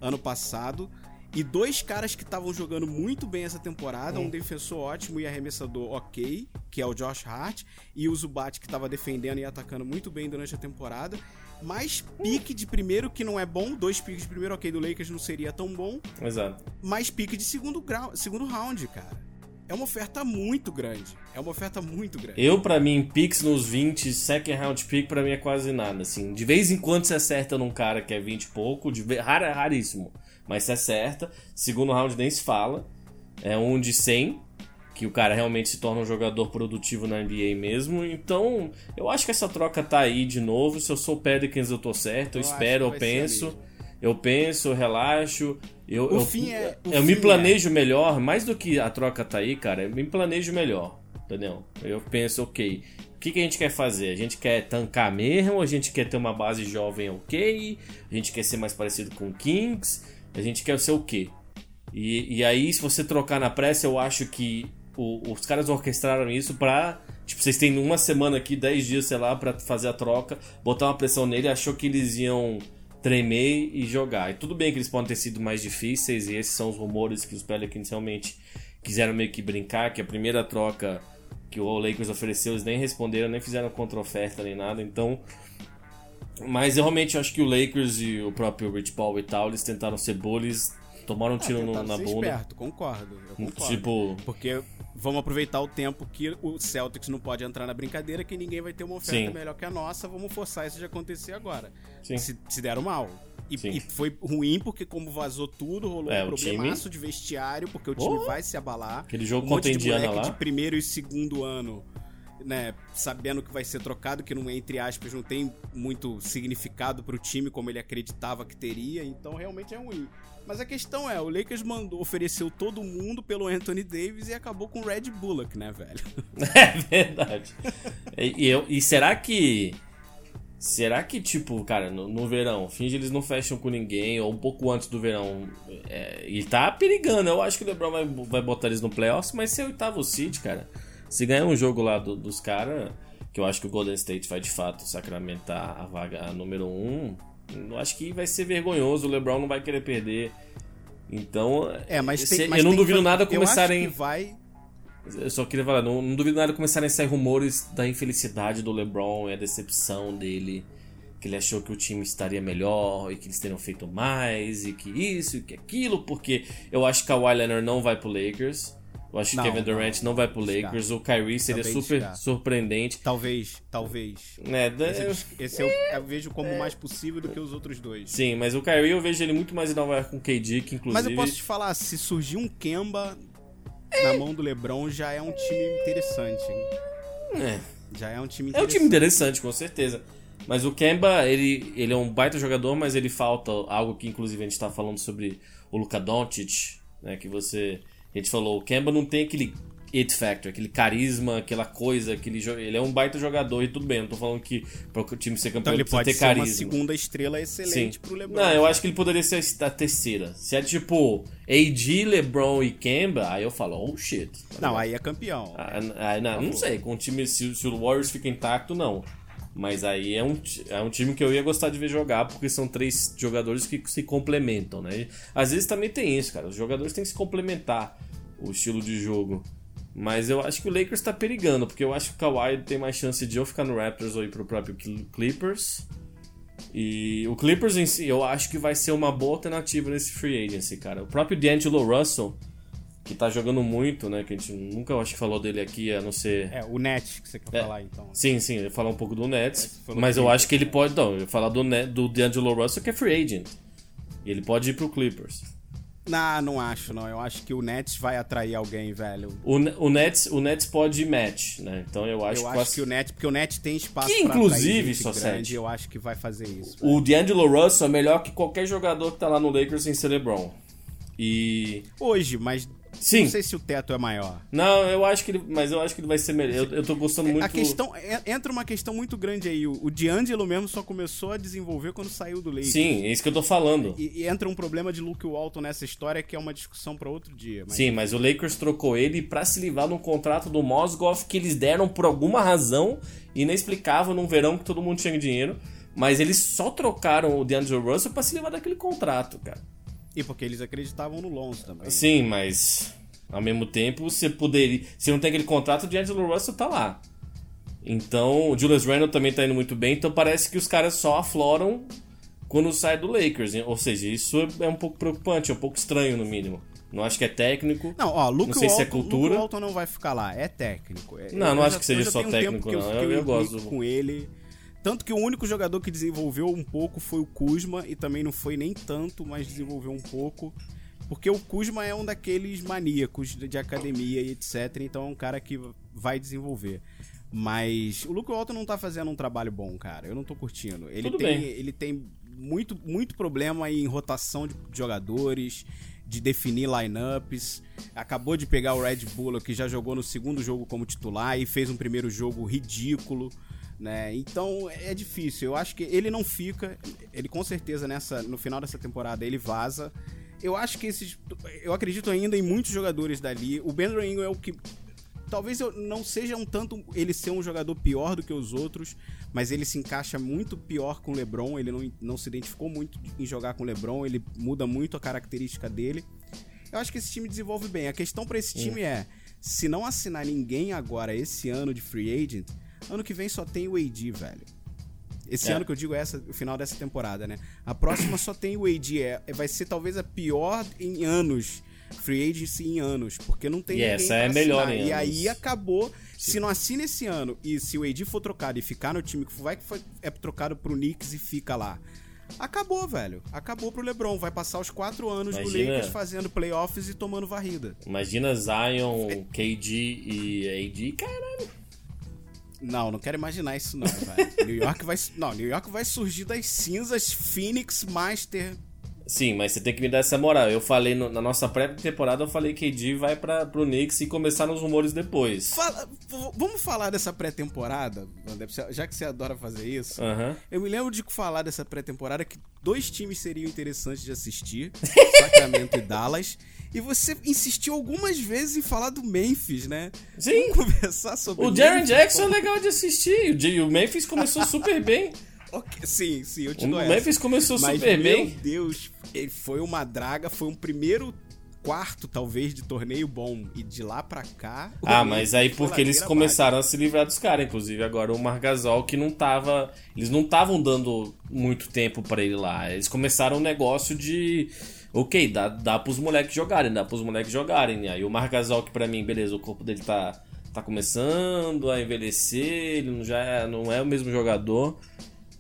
B: ano passado. E dois caras que estavam jogando muito bem essa temporada.
C: Hum.
B: Um defensor ótimo e arremessador ok, que é o Josh Hart. E o Zubat, que estava defendendo e atacando muito bem durante a temporada. Mais pique de primeiro, que não é bom. Dois piques de primeiro, ok, do Lakers não seria tão bom
C: Exato.
B: mais pique de segundo grau, segundo round, cara. É uma oferta muito grande. É uma oferta muito grande.
C: Eu, pra mim, picks nos 20, second round pick, pra mim é quase nada. Assim, de vez em quando você acerta num cara que é 20 e pouco, de ve- rara, raríssimo. Mas você acerta. Segundo round nem se fala. É um de 100, que o cara realmente se torna um jogador produtivo na NBA mesmo. Então, eu acho que essa troca tá aí de novo. Se eu sou o Pelicans, eu tô certo. Eu,
B: Eu
C: espero, eu penso. Eu penso, eu relaxo. Eu,
B: O
C: eu,
B: fim é- o
C: eu me
B: fim
C: planejo melhor, mais do que a troca tá aí, cara. Eu me planejo melhor, entendeu? Eu penso, ok, o que, que a gente quer fazer? A gente quer tancar mesmo? A gente quer ter uma base jovem ok? A gente quer ser mais parecido com o Kings? A gente quer ser o quê? E, e aí, se você trocar na pressa, eu acho que o- os caras orquestraram isso pra. Tipo, vocês têm uma semana aqui, 10 dias, sei lá, pra fazer a troca, botar uma pressão nele, achou que eles iam tremer e jogar. E tudo bem que eles podem ter sido mais difíceis, e esses são os rumores que os Pelicans realmente quiseram meio que brincar, que a primeira troca que o Lakers ofereceu, eles nem responderam, nem fizeram contra-oferta nem nada, então. Mas eu realmente acho que o Lakers e o próprio Rich Paul e tal, eles tentaram ser bullies, tomaram um tiro no-
B: Tentaram
C: na bunda.
B: esperto, concordo. Eu concordo.
C: Tipo,
B: Porque vamos aproveitar o tempo que o Celtics não pode entrar na brincadeira, que ninguém vai ter uma oferta
C: Sim.
B: melhor que a nossa. Vamos forçar isso de acontecer agora.
C: Sim.
B: Se, se deram mal. E, e foi ruim porque, como vazou tudo, rolou
C: É,
B: um
C: o
B: problemaço de vestiário, porque o time
C: Oh!
B: vai se abalar.
C: Aquele jogo
B: um monte
C: contra a
B: de
C: Indiana
B: moleque
C: lá.
B: de primeiro e segundo ano, né, sabendo que vai ser trocado, que não entre aspas não tem muito significado pro time como ele acreditava que teria, então realmente é ruim. Mas a questão é, o Lakers mandou, ofereceu todo mundo pelo Anthony Davis e acabou com o Red Bullock, né, velho?
C: É verdade. E, eu, e será que. Será que, tipo, cara, no, no verão, finge eles não fecham com ninguém, ou um pouco antes do verão, é, e tá perigando. Eu acho que o LeBron vai, vai botar eles no playoffs, mas se é oitavo seed, cara, se ganhar um jogo lá do- dos caras, que eu acho que o Golden State vai de fato sacramentar a vaga número 1, um, eu acho que vai ser vergonhoso, o LeBron não vai querer perder. Então,
B: É, mas
C: se-
B: tem, mas
C: eu não duvido
B: tanto-
C: nada
B: Eu
C: começarem.
B: acho que vai.
C: Eu só queria falar, não, não duvido nada começarem a sair rumores da infelicidade do LeBron e a decepção dele. Que ele achou que o time estaria melhor e que eles teriam feito mais e que isso e que aquilo, porque eu acho que Kawhi Leonard não vai pro Lakers. Eu acho
B: Não,
C: que Kevin Durant
B: não,
C: não, vai pro. Lakers. O Kyrie seria
B: Também
C: super surpreendente.
B: Talvez, talvez.
C: É, da-
B: Esse, esse eu, eu vejo como mais possível do que os outros dois.
C: Sim, mas o Kyrie eu vejo ele muito mais em Nova York com o KD, que inclusive.
B: Mas eu posso te falar, se surgir um Kemba na mão do LeBron, já é um time interessante.
C: É.
B: Já é um time
C: É um
B: interessante.
C: time interessante, com certeza. Mas o Kemba, ele, ele é um baita jogador, mas ele falta algo que inclusive a gente tá falando sobre o Luka Doncic, né, que você a gente falou, o Kemba não tem aquele it factor, aquele carisma, aquela coisa, aquele ele é um baita jogador e tudo bem, não tô falando que para o time ser
B: Então
C: campeão
B: ele
C: precisa
B: pode
C: ter
B: ser uma
C: carisma.
B: segunda estrela excelente
C: Sim.
B: pro LeBron.
C: Não, eu acho que ele poderia ser a terceira. Se é tipo AD, LeBron e Kemba, aí eu falo, oh shit.
B: Não, aí é campeão.
C: Ah, ah, não, não sei, com o time, se, se o Warriors fica intacto, não. Mas aí é um, é um time que eu ia gostar de ver jogar, porque são três jogadores que se complementam, né? Às vezes também tem isso, cara. Os jogadores têm que se complementar o estilo de jogo. Mas eu acho que o Lakers tá perigando, porque eu acho que o Kawhi tem mais chance de ou ficar no Raptors ou ir pro próprio Cl- Clippers. E o Clippers em si, eu acho que vai ser uma boa alternativa nesse free agency, cara. O próprio D'Angelo Russell, que tá jogando muito, né? Que a gente nunca acho que falou dele aqui, a não ser.
B: É, o Net que você quer
C: É.
B: falar, então.
C: Sim, sim, eu ia falar um pouco do Nets, mas eu acho que ele pode. Não, eu ia falar do, Net, do D'Angelo Russell, que é free agent. E ele pode ir pro Clippers.
B: Não, não acho, não. Eu acho que o Nets vai atrair alguém, velho.
C: O, o, Nets, o Nets pode ir match, né? Então eu acho
B: eu
C: que.
B: acho que o Nets, porque o Nets tem espaço
C: Que,
B: pra
C: inclusive,
B: atrair gente
C: Sosete,
B: grande, eu acho que vai fazer isso.
C: O D'Angelo Russell é melhor que qualquer jogador que tá lá no Lakers sem ser LeBron. E.
B: Hoje, mas
C: Sim.
B: não sei se o teto é maior.
C: Não, eu acho que ele. Mas eu acho que ele vai ser melhor. Eu, eu tô gostando muito.
B: A questão é- entra uma questão muito grande aí. O, o D'Angelo mesmo só começou a desenvolver quando saiu do Lakers.
C: Sim, é isso que eu tô falando.
B: E, e entra um problema de Luke Walton nessa história que é uma discussão pra outro dia. Mas
C: Sim, mas o Lakers trocou ele pra se livrar de um contrato do Mozgov que eles deram por alguma razão inexplicável num verão que todo mundo tinha dinheiro. Mas eles só trocaram o DeAndre Russell pra se livrar daquele contrato, cara.
B: E porque eles acreditavam no Lonzo também.
C: Sim, mas ao mesmo tempo você poderia. Se não tem aquele contrato, o DeAngelo Russell tá lá. Então, o Julius Randle também tá indo muito bem, então parece que os caras só afloram quando sai do Lakers. Ou seja, isso é um pouco preocupante, é um pouco estranho no mínimo. Não acho que é técnico.
B: Não, ó, Luke
C: Não sei
B: Walton,
C: se é cultura.
B: Luke Walton não vai ficar lá, é técnico. É-
C: Não,
B: eu
C: não acho
B: já-
C: que seja
B: eu
C: só
B: um
C: técnico, não.
B: fiquei
C: Eu- eu gosto
B: com ele. Tanto que o único jogador que desenvolveu um pouco foi o Kuzma, e também não foi nem tanto, mas desenvolveu um pouco. Porque o Kuzma é um daqueles maníacos de, de academia e etc. Então é um cara que vai desenvolver. Mas o Luke Walton não tá fazendo um trabalho bom, cara. Eu não tô curtindo. Ele
C: Tudo
B: tem,
C: bem.
B: ele tem muito, muito problema em rotação de jogadores, de definir lineups. Acabou de pegar o Red Bull, que já jogou no segundo jogo como titular e fez um primeiro jogo ridículo. Né? Então é difícil. Eu acho que ele não fica. Ele com certeza nessa, no final dessa temporada ele vaza. Eu acho que esses. Eu acredito ainda em muitos jogadores dali. O Ben Ingram é o que talvez eu não seja um tanto ele ser um jogador pior do que os outros, mas ele se encaixa muito pior com o LeBron, ele não, não se identificou muito em jogar com o LeBron, ele muda muito a característica dele. Eu acho que esse time desenvolve bem. A questão pra esse time é, se não assinar ninguém agora esse ano de free agent, ano que vem só tem o AD, velho. Esse
C: É.
B: ano que eu digo é essa, o final dessa temporada, né? A próxima só tem o AD. É, vai ser talvez a pior em anos. Free agency em anos. Porque não tem
C: E essa é melhor
B: E aí acabou. Se não assina esse ano e se o AD for trocado e ficar no time que vai que foi, é trocado pro Knicks e fica lá. Acabou, velho. Acabou pro LeBron. Vai passar os quatro anos do Lakers fazendo playoffs e tomando varrida.
C: Imagina Zion, KD e AD, caralho.
B: Não, não quero imaginar isso não, velho. New York vai, não, New York vai surgir das cinzas Phoenix Master
C: Sim, mas você tem que me dar essa moral. Eu falei no- na nossa pré-temporada, eu falei que KD vai para pro Knicks e começaram os rumores depois.
B: Fala- vamos falar dessa pré-temporada, já que você adora fazer isso.
C: Aham.
B: Eu me lembro de falar dessa pré-temporada que dois times seriam interessantes de assistir, Sacramento e Dallas. E você insistiu algumas vezes em falar do Memphis, né?
C: Sim.
B: Vamos conversar sobre
C: O
B: Memphis?
C: Jackson é legal de assistir. O O Memphis começou super bem.
B: Ok, Sim, sim, eu te
C: O
B: dou essa.
C: Memphis começou
B: Mas,
C: super
B: meu
C: bem.
B: Deus, ele foi uma draga, foi um primeiro quarto, talvez, de torneio bom. E de lá pra cá... o
C: Ah, mas aí porque eles começaram a se livrar dos caras, inclusive agora o Margasol que não tava, eles não estavam dando muito tempo pra ele lá. Eles começaram um negócio de OK, dá, dá pros moleques jogarem, dá pros moleques jogarem. Aí o Margasol que pra mim, beleza, o corpo dele tá tá começando a envelhecer, ele não já é- não é o mesmo jogador.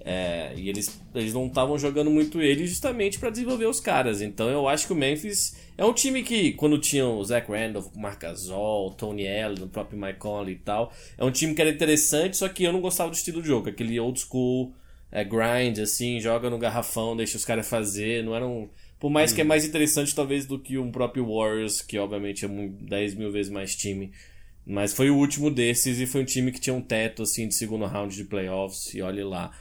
C: É, e eles, eles não estavam jogando muito ele justamente pra desenvolver os caras. Então eu acho que o Memphis é um time que, quando tinham o Zach Randolph, o Marc Gasol, o Tony Allen, o próprio Mike Conley e tal, é um time que era interessante, só que eu não gostava do estilo de jogo. Aquele old school é, grind, assim, joga no garrafão, deixa os caras fazer. Não era um. Por mais que é mais interessante, talvez, do que um próprio Warriors, que obviamente é mu- 10 mil vezes mais time. Mas foi o último desses e foi um time que tinha um teto, assim, de segundo round de playoffs, e olhe lá.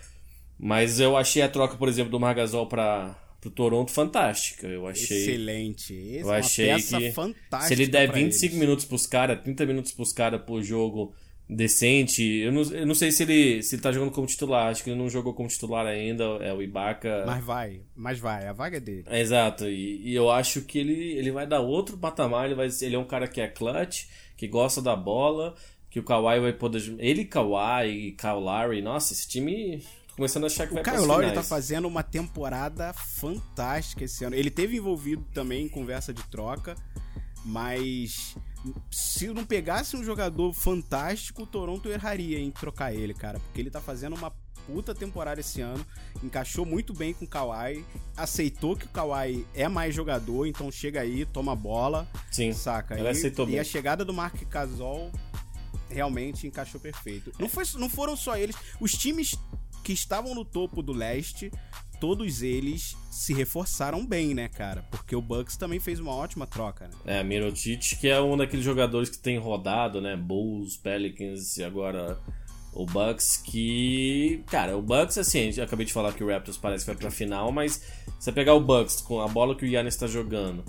C: Mas eu achei a troca, por exemplo, do Margasol para pro Toronto fantástica. Eu achei.
B: Excelente. Esse é
C: Eu
B: uma
C: achei que se ele der
B: pra
C: 25
B: eles.
C: minutos pros caras, 30 minutos pros caras por jogo decente, eu não, eu não sei se ele, se ele tá jogando como titular. Acho que ele não jogou como titular ainda. É o Ibaka.
B: Mas vai, mas vai, a vaga é dele.
C: É, Exato, e, e eu acho que ele, ele vai dar outro patamar, ele, vai, ele é um cara que é clutch, que gosta da bola, que o Kawhi vai poder... Ele, Kawhi e Kyle Lowry, nossa, esse time... Começando a achar que vai
B: O Kyle
C: pras
B: Lowry tá fazendo uma temporada fantástica esse ano. Ele teve envolvido também em conversa de troca, mas se não pegasse um jogador fantástico, o Toronto erraria em trocar ele, cara, porque ele tá fazendo uma puta temporada esse ano, encaixou muito bem com o Kawhi, aceitou que o Kawhi é mais jogador, então chega aí, toma a bola,
C: Sim,
B: saca?
C: Ele
B: e,
C: aceitou
B: e
C: bem.
B: a chegada do Mark Gasol realmente encaixou perfeito. Não, foi, não foram só eles. Os times que estavam no topo do leste, todos eles se reforçaram bem, né, cara? Porque o Bucks também fez uma ótima troca, né?
C: É, Mirotic, que é um daqueles jogadores que tem rodado, né? Bulls, Pelicans e agora o Bucks, que... Cara, o Bucks, assim, eu acabei de falar que o Raptors parece que vai pra final, mas você pegar o Bucks com a bola que o Giannis tá jogando,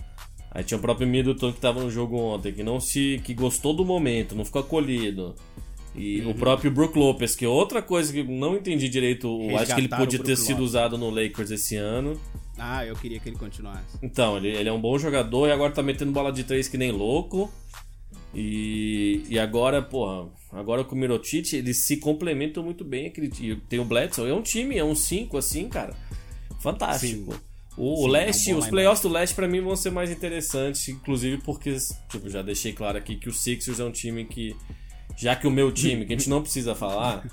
C: aí tinha o próprio Middleton que tava no jogo ontem, que não se... que gostou do momento, não ficou acolhido. E
B: Uhum.
C: o próprio Brook Lopez, que é outra coisa que eu não entendi direito, eu acho que ele
B: Resgataram
C: podia ter sido usado no Lakers esse ano.
B: Ah, eu queria que ele continuasse.
C: Então, ele, ele é um bom jogador e agora tá metendo bola de três que nem louco. E, e agora, porra, agora com o Mirotic, eles se complementam muito bem. Aquele, tem o Bledsoe, é um time, é um 5 assim, cara. Fantástico.
B: Sim.
C: O,
B: Sim,
C: o
B: é um
C: leste, os playoffs do leste pra mim vão ser mais interessantes, inclusive porque, tipo, já deixei claro aqui que o Sixers é um time que, já que o meu time, que a gente não precisa falar,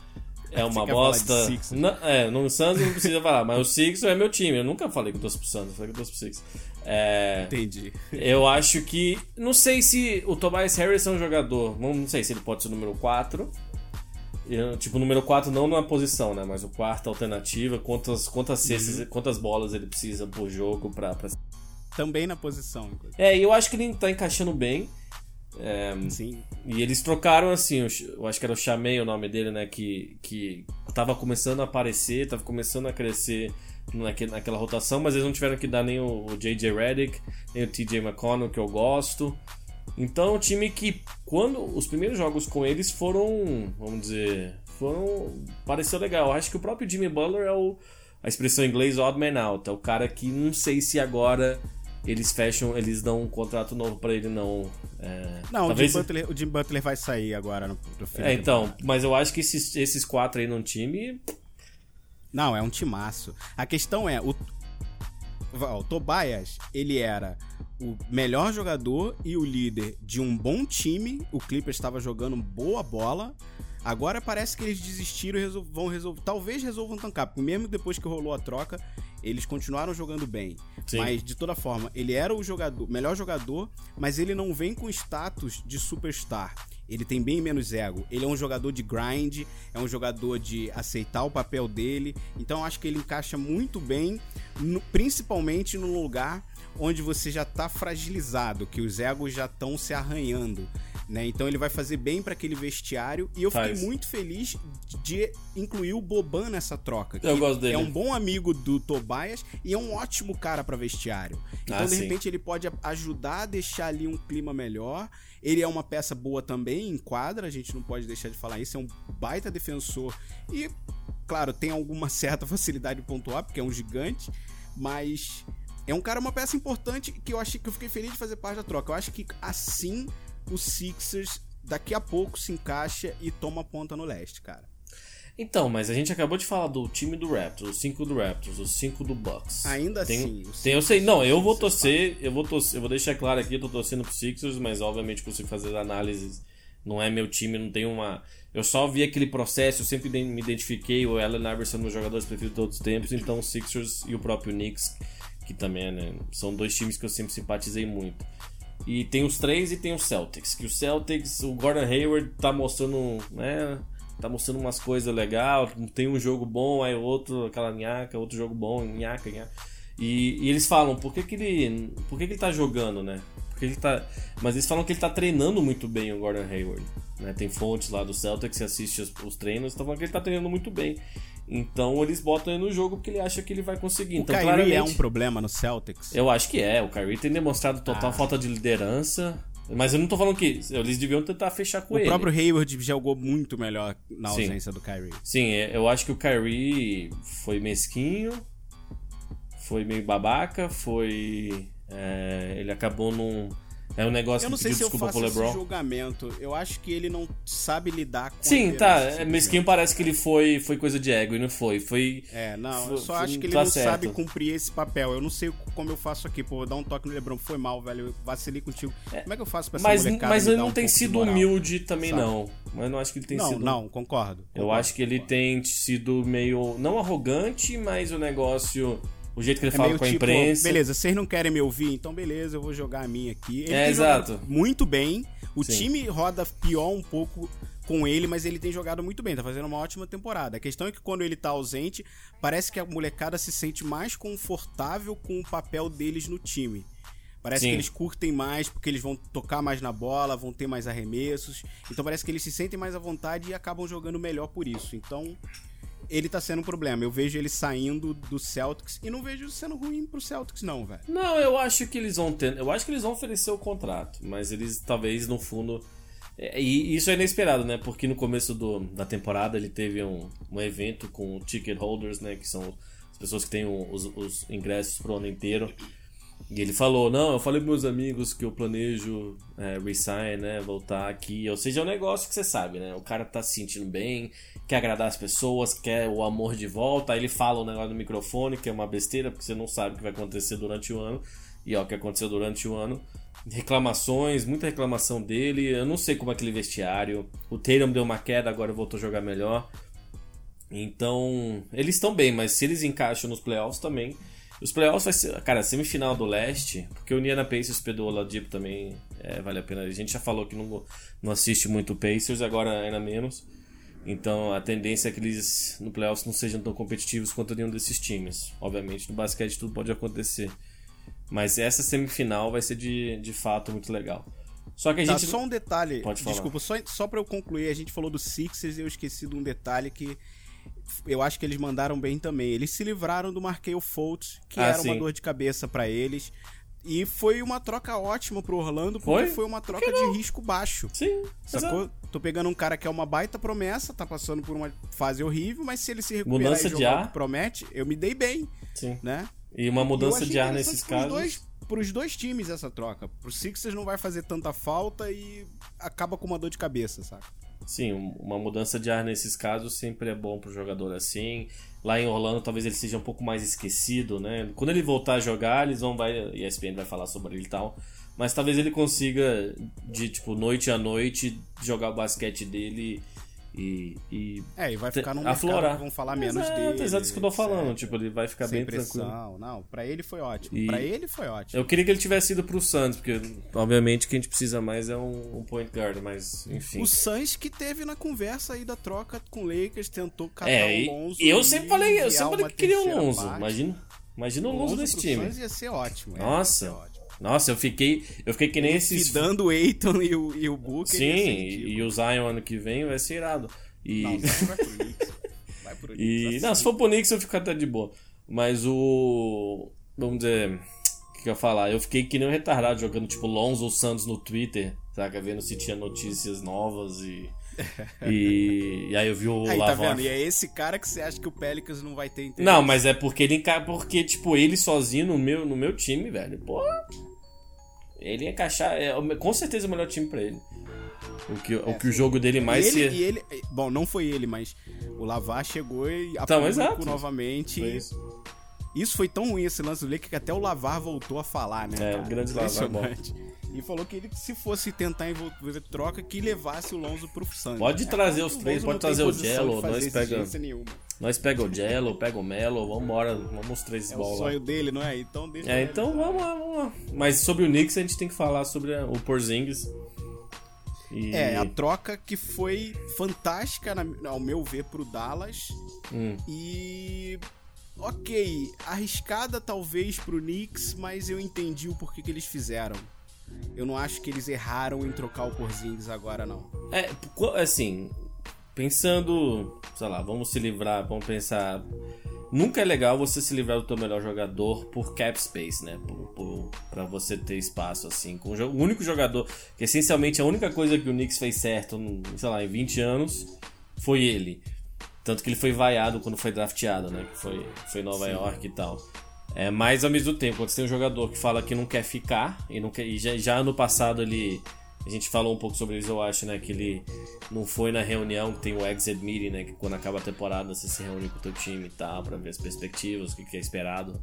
C: é uma bosta. Não, é, no Suns não precisa falar, mas o Sixers é meu time. Eu nunca falei que eu torço pro Suns, eu falei que eu torço pro Sixers. É,
B: Entendi.
C: eu acho que. Não sei se o Tobias Harris é um jogador. Não, sei se ele pode ser o número 4. Eu, tipo, número 4 não na posição, né? Mas o quarto alternativa. Quantas, quantas cestas, quantas bolas ele precisa por jogo pra, pra.
B: Também na posição, inclusive.
C: É, e eu acho que ele tá encaixando bem. É,
B: Sim.
C: e eles trocaram assim, eu acho que era o Chamei o nome dele, né? Que, que tava começando a aparecer, tava começando a crescer naquele, naquela rotação, mas eles não tiveram que dar nem o, o JJ Redick, nem o TJ McConnell, que eu gosto. Então é um time que, quando os primeiros jogos com eles foram, vamos dizer, foram. pareceu legal. Eu acho que o próprio Jimmy Butler é o. a expressão em inglês odd man out. É o cara que não sei se agora eles fecham, eles dão um contrato novo pra ele, não. É,
B: Não,
C: talvez-
B: o, Jim Butler, o Jim Butler vai sair agora no, no
C: é, então, mas eu acho que esses, esses quatro aí num time.
B: Não, é um timaço. A questão é, o, o Tobias, ele era o melhor jogador e o líder de um bom time. O Clippers estava jogando boa bola. Agora parece que eles desistiram e resol- vão resolver. Talvez resolvam tancar, porque mesmo depois que rolou a troca, eles continuaram jogando bem.
C: Sim.
B: Mas de toda forma, ele era o jogador, melhor jogador, mas ele não vem com status de superstar. Ele tem bem menos ego. Ele é um jogador de grind, é um jogador de aceitar o papel dele. Então eu acho que ele encaixa muito bem, no- principalmente num lugar onde você já tá fragilizado, que os egos já estão se arranhando. Né? Então ele vai fazer bem para aquele vestiário e eu
C: Faz.
B: fiquei muito feliz de incluir o Boban nessa troca.
C: Eu gosto dele.
B: É um bom amigo do Tobias e é um ótimo cara para vestiário. Então
C: Ah,
B: de
C: sim.
B: repente ele pode ajudar a deixar ali um clima melhor. Ele é uma peça boa também em quadra, a gente não pode deixar de falar isso, é um baita defensor e claro, tem alguma certa facilidade de pontuar porque é um gigante, mas é um cara uma peça importante que eu achei que eu fiquei feliz de fazer parte da troca. Eu acho que assim o Sixers daqui a pouco se encaixa e toma ponta no leste, cara.
C: Então, mas a gente acabou de falar do time do Raptors, os 5 do Raptors, os 5 do Bucks.
B: Ainda
C: tem,
B: assim,
C: tem, eu sei, não, eu vou torcer, eu vou torcer, eu vou deixar claro aqui, eu tô torcendo pro Sixers, mas obviamente consigo fazer análises. Não é meu time, não tem uma. Eu só vi aquele processo, eu sempre me identifiquei, o Allen Iverson é um dos jogadores preferidos de todos os tempos, então o Sixers e o próprio Knicks, que também é, né, são dois times que eu sempre simpatizei muito. E tem os três e tem os Celtics. Que o Celtics, o Gordon Hayward tá mostrando, né? Tá mostrando umas coisas legais. Tem um jogo bom, aí outro, aquela nhaca, outro jogo bom, nhaca, nhaca. E, e eles falam, por que, que ele. Por que, que ele tá jogando, né? Porque ele tá. Mas eles falam que ele tá treinando muito bem o Gordon Hayward. Né? Tem fontes lá do Celtics que assiste os, os treinos, tá falando que ele tá treinando muito bem. Então eles botam ele no jogo porque ele acha que ele vai conseguir.
B: O
C: Então,
B: Kyrie
C: claramente,
B: é um problema no Celtics.
C: eu acho que é. O Kyrie tem demonstrado total
B: Ah.
C: falta de liderança. Mas eu não tô falando que eles deviam tentar fechar com
B: O
C: ele.
B: próprio Hayward jogou muito melhor na
C: Sim.
B: ausência do Kyrie.
C: Sim, é, eu acho que o Kyrie foi mesquinho, foi meio babaca, foi. é, ele acabou num. É um negócio
B: Eu não
C: que
B: sei
C: pediu
B: se eu
C: desculpa
B: faço
C: pro
B: esse
C: LeBron.
B: julgamento. Eu acho que ele não sabe lidar com
C: Sim, tá. É,
B: simplesmente.
C: mesquinho parece que ele foi, foi coisa de ego e não foi. Foi.
B: É, não,
C: Foi-
B: eu só acho que ele
C: tá
B: não
C: certo.
B: sabe cumprir esse papel. Eu não sei como eu faço aqui, pô, dar um toque no Lebron, foi mal, velho, eu vacilei contigo. Como é que eu faço pra essa
C: Mas,
B: molecada
C: mas ele não
B: um
C: tem sido humilde também,
B: sabe?
C: não. Mas eu não acho que ele tem
B: Não,
C: sido.
B: não, concordo.
C: Eu
B: concordo,
C: acho que ele
B: concordo.
C: tem sido meio. Não arrogante, mas o negócio. O jeito que ele
B: É
C: fala com a
B: tipo,
C: imprensa.
B: beleza, vocês não querem me ouvir, então beleza, eu vou jogar a minha aqui. Ele
C: É, exato.
B: muito bem. O
C: Sim.
B: time roda pior um pouco com ele, mas ele tem jogado muito bem, tá fazendo uma ótima temporada. A questão é que quando ele tá ausente, parece que a molecada se sente mais confortável com o papel deles no time. Parece
C: Sim.
B: que eles curtem mais porque eles vão tocar mais na bola, vão ter mais arremessos. Então parece que eles se sentem mais à vontade e acabam jogando melhor por isso. Então ele tá sendo um problema. Eu vejo ele saindo do Celtics e não vejo sendo ruim pro Celtics, não, velho.
C: Não, eu acho que eles vão ter. Eu acho que eles vão oferecer o contrato, mas eles talvez no fundo. é, E isso é inesperado, né? Porque no começo do, da temporada ele teve um, um evento com ticket holders, né? Que são as pessoas que têm os, os ingressos pro ano inteiro. E ele falou: Não, eu falei pros meus amigos que eu planejo é, resign, né? Voltar aqui. Ou seja, é um negócio que você sabe, né? O cara tá se sentindo bem, quer agradar as pessoas, quer o amor de volta. Aí ele fala um negócio no microfone, que é uma besteira, porque você não sabe o que vai acontecer durante o ano. E ó, o que aconteceu durante o ano. Reclamações, muita reclamação dele. Eu não sei como é aquele vestiário. O Tatum deu uma queda, agora voltou a jogar melhor. Então, eles estão bem, mas se eles encaixam nos playoffs também. Os playoffs vai ser, cara, semifinal do leste, porque o Indiana Pacers perdeu o Oladipo também, é, vale a pena. A gente já falou que não, não assiste muito o Pacers, agora ainda menos. Então a tendência é que eles no playoffs não sejam tão competitivos quanto nenhum desses times. Obviamente no basquete tudo pode acontecer. Mas essa semifinal vai ser de, de fato muito legal. Só que a
B: Tá,
C: gente.
B: só um detalhe.
C: Pode falar.
B: Desculpa, só, só pra eu concluir, a gente falou do Sixers e eu esqueci de um detalhe que eu acho que eles mandaram bem também. Eles se livraram do Markel Fultz, que
C: Ah,
B: era
C: sim.
B: uma dor de cabeça pra eles. E foi uma troca ótima pro Orlando, porque
C: Foi?
B: foi, uma troca de risco baixo.
C: Sim,
B: Sacou?
C: exato.
B: Tô pegando um cara que é uma baita promessa, tá passando por uma fase horrível, mas se ele se recuperar
C: Mudança
B: e
C: de
B: jogar
C: ar.
B: o que promete, eu me dei bem,
C: Sim.
B: né?
C: E uma mudança de ar nesses casos.
B: Dois, pros dois times essa troca. Pro Sixers não vai fazer tanta falta e acaba com uma dor de cabeça, saca?
C: Sim, um- uma mudança de ar nesses casos sempre é bom pro jogador assim. Lá em Orlando talvez ele seja um pouco mais esquecido, né? Quando ele voltar a jogar, eles vão vai, a ESPN vai falar sobre ele e tal, mas talvez ele consiga de tipo noite a noite jogar o basquete dele E, e
B: É, e vai ficar num
C: aflorar.
B: que vão falar menos
C: Exato,
B: dele.
C: Exato, isso que eu tô falando.
B: etc.
C: Tipo, ele vai ficar
B: Sem
C: bem tranquilo.
B: pressão. Não, pra ele foi ótimo.
C: E-
B: Pra ele foi ótimo.
C: Eu queria que ele tivesse ido pro Santos, porque obviamente o que a gente precisa mais é um, um point guard, mas enfim.
B: O Suns que teve na conversa aí da troca com o Lakers, tentou catar
C: É,
B: o Lonzo.
C: e eu sempre falei, eu sempre falei que queria o Lonzo.
B: parte.
C: Imagina, imagina o Lonzo nesse time.
B: Suns ia ser ótimo. é,
C: Nossa. Nossa, eu fiquei, eu fiquei que nem esses
B: Fidando o Eiton e o, e o Booker.
C: Sim, e, e o Zion ano que vem vai ser irado. E
B: Não, vai pro Knicks. Vai pro Knicks.
C: E,
B: assim.
C: não, se for pro Knicks eu fico até de boa. Mas o. Vamos dizer. O que, que eu ia falar? Eu fiquei que nem um retardado jogando tipo Lonzo Santos no Twitter, saca? Vendo se tinha notícias novas e. E, e aí eu vi o
B: Aí, tá vendo? E é esse cara que você acha que o Pelicans não vai ter interesse.
C: Não, mas é porque ele porque tipo ele sozinho no meu no meu time, velho. Pô. Ele ia encaixar, é, com certeza é o melhor time pra ele. O que, o, que o jogo dele mais
B: e ele,
C: se
B: e ele, bom, não foi ele, mas o Lavar chegou e a
C: Então,
B: público
C: exato.
B: novamente.
C: Foi isso.
B: Isso foi tão ruim esse lance do Lakers que até o Lavar voltou a falar, né?
C: É,
B: cara?
C: o grande Lavar é bom.
B: E falou que ele, se fosse tentar envolver troca, que levasse o Lonzo pro Santos.
C: Pode
B: É
C: trazer os três, pode trazer o Jello, nós pega-
B: exigência nenhuma.
C: Nós pega o Jello, pega o Melo, vambora, vamos os três
B: É o
C: bola.
B: sonho dele, não é? Então deixa
C: É, então vamos lá, vamos lá. Mas sobre o Knicks a gente tem que falar sobre o Porzingis. E...
B: É, a troca que foi fantástica, na- ao meu ver, pro Dallas.
C: Hum,
B: E. Ok, arriscada talvez pro Knicks, mas eu entendi o porquê que eles fizeram. Eu não acho que eles erraram em trocar o Porzingis agora, não.
C: É, assim, pensando, sei lá, vamos se livrar, vamos pensar. Nunca é legal você se livrar do teu melhor jogador por cap space, né? Por, por, pra você ter espaço, assim. Com o, único jogador, que essencialmente a única coisa que o Knicks fez certo, num- sei lá, em 20 anos, foi ele. Tanto que ele foi vaiado quando foi drafteado, né? Que foi, foi Nova York e tal. É, mas ao mesmo tempo, quando você tem um jogador que fala que não quer ficar, e, não quer, e já, já ano passado ele. A gente falou um pouco sobre isso, eu acho, né? Que ele não foi na reunião que tem o exit meeting, né? Que quando acaba a temporada você se reúne com o teu time e tal, pra ver as perspectivas, o que, que é esperado.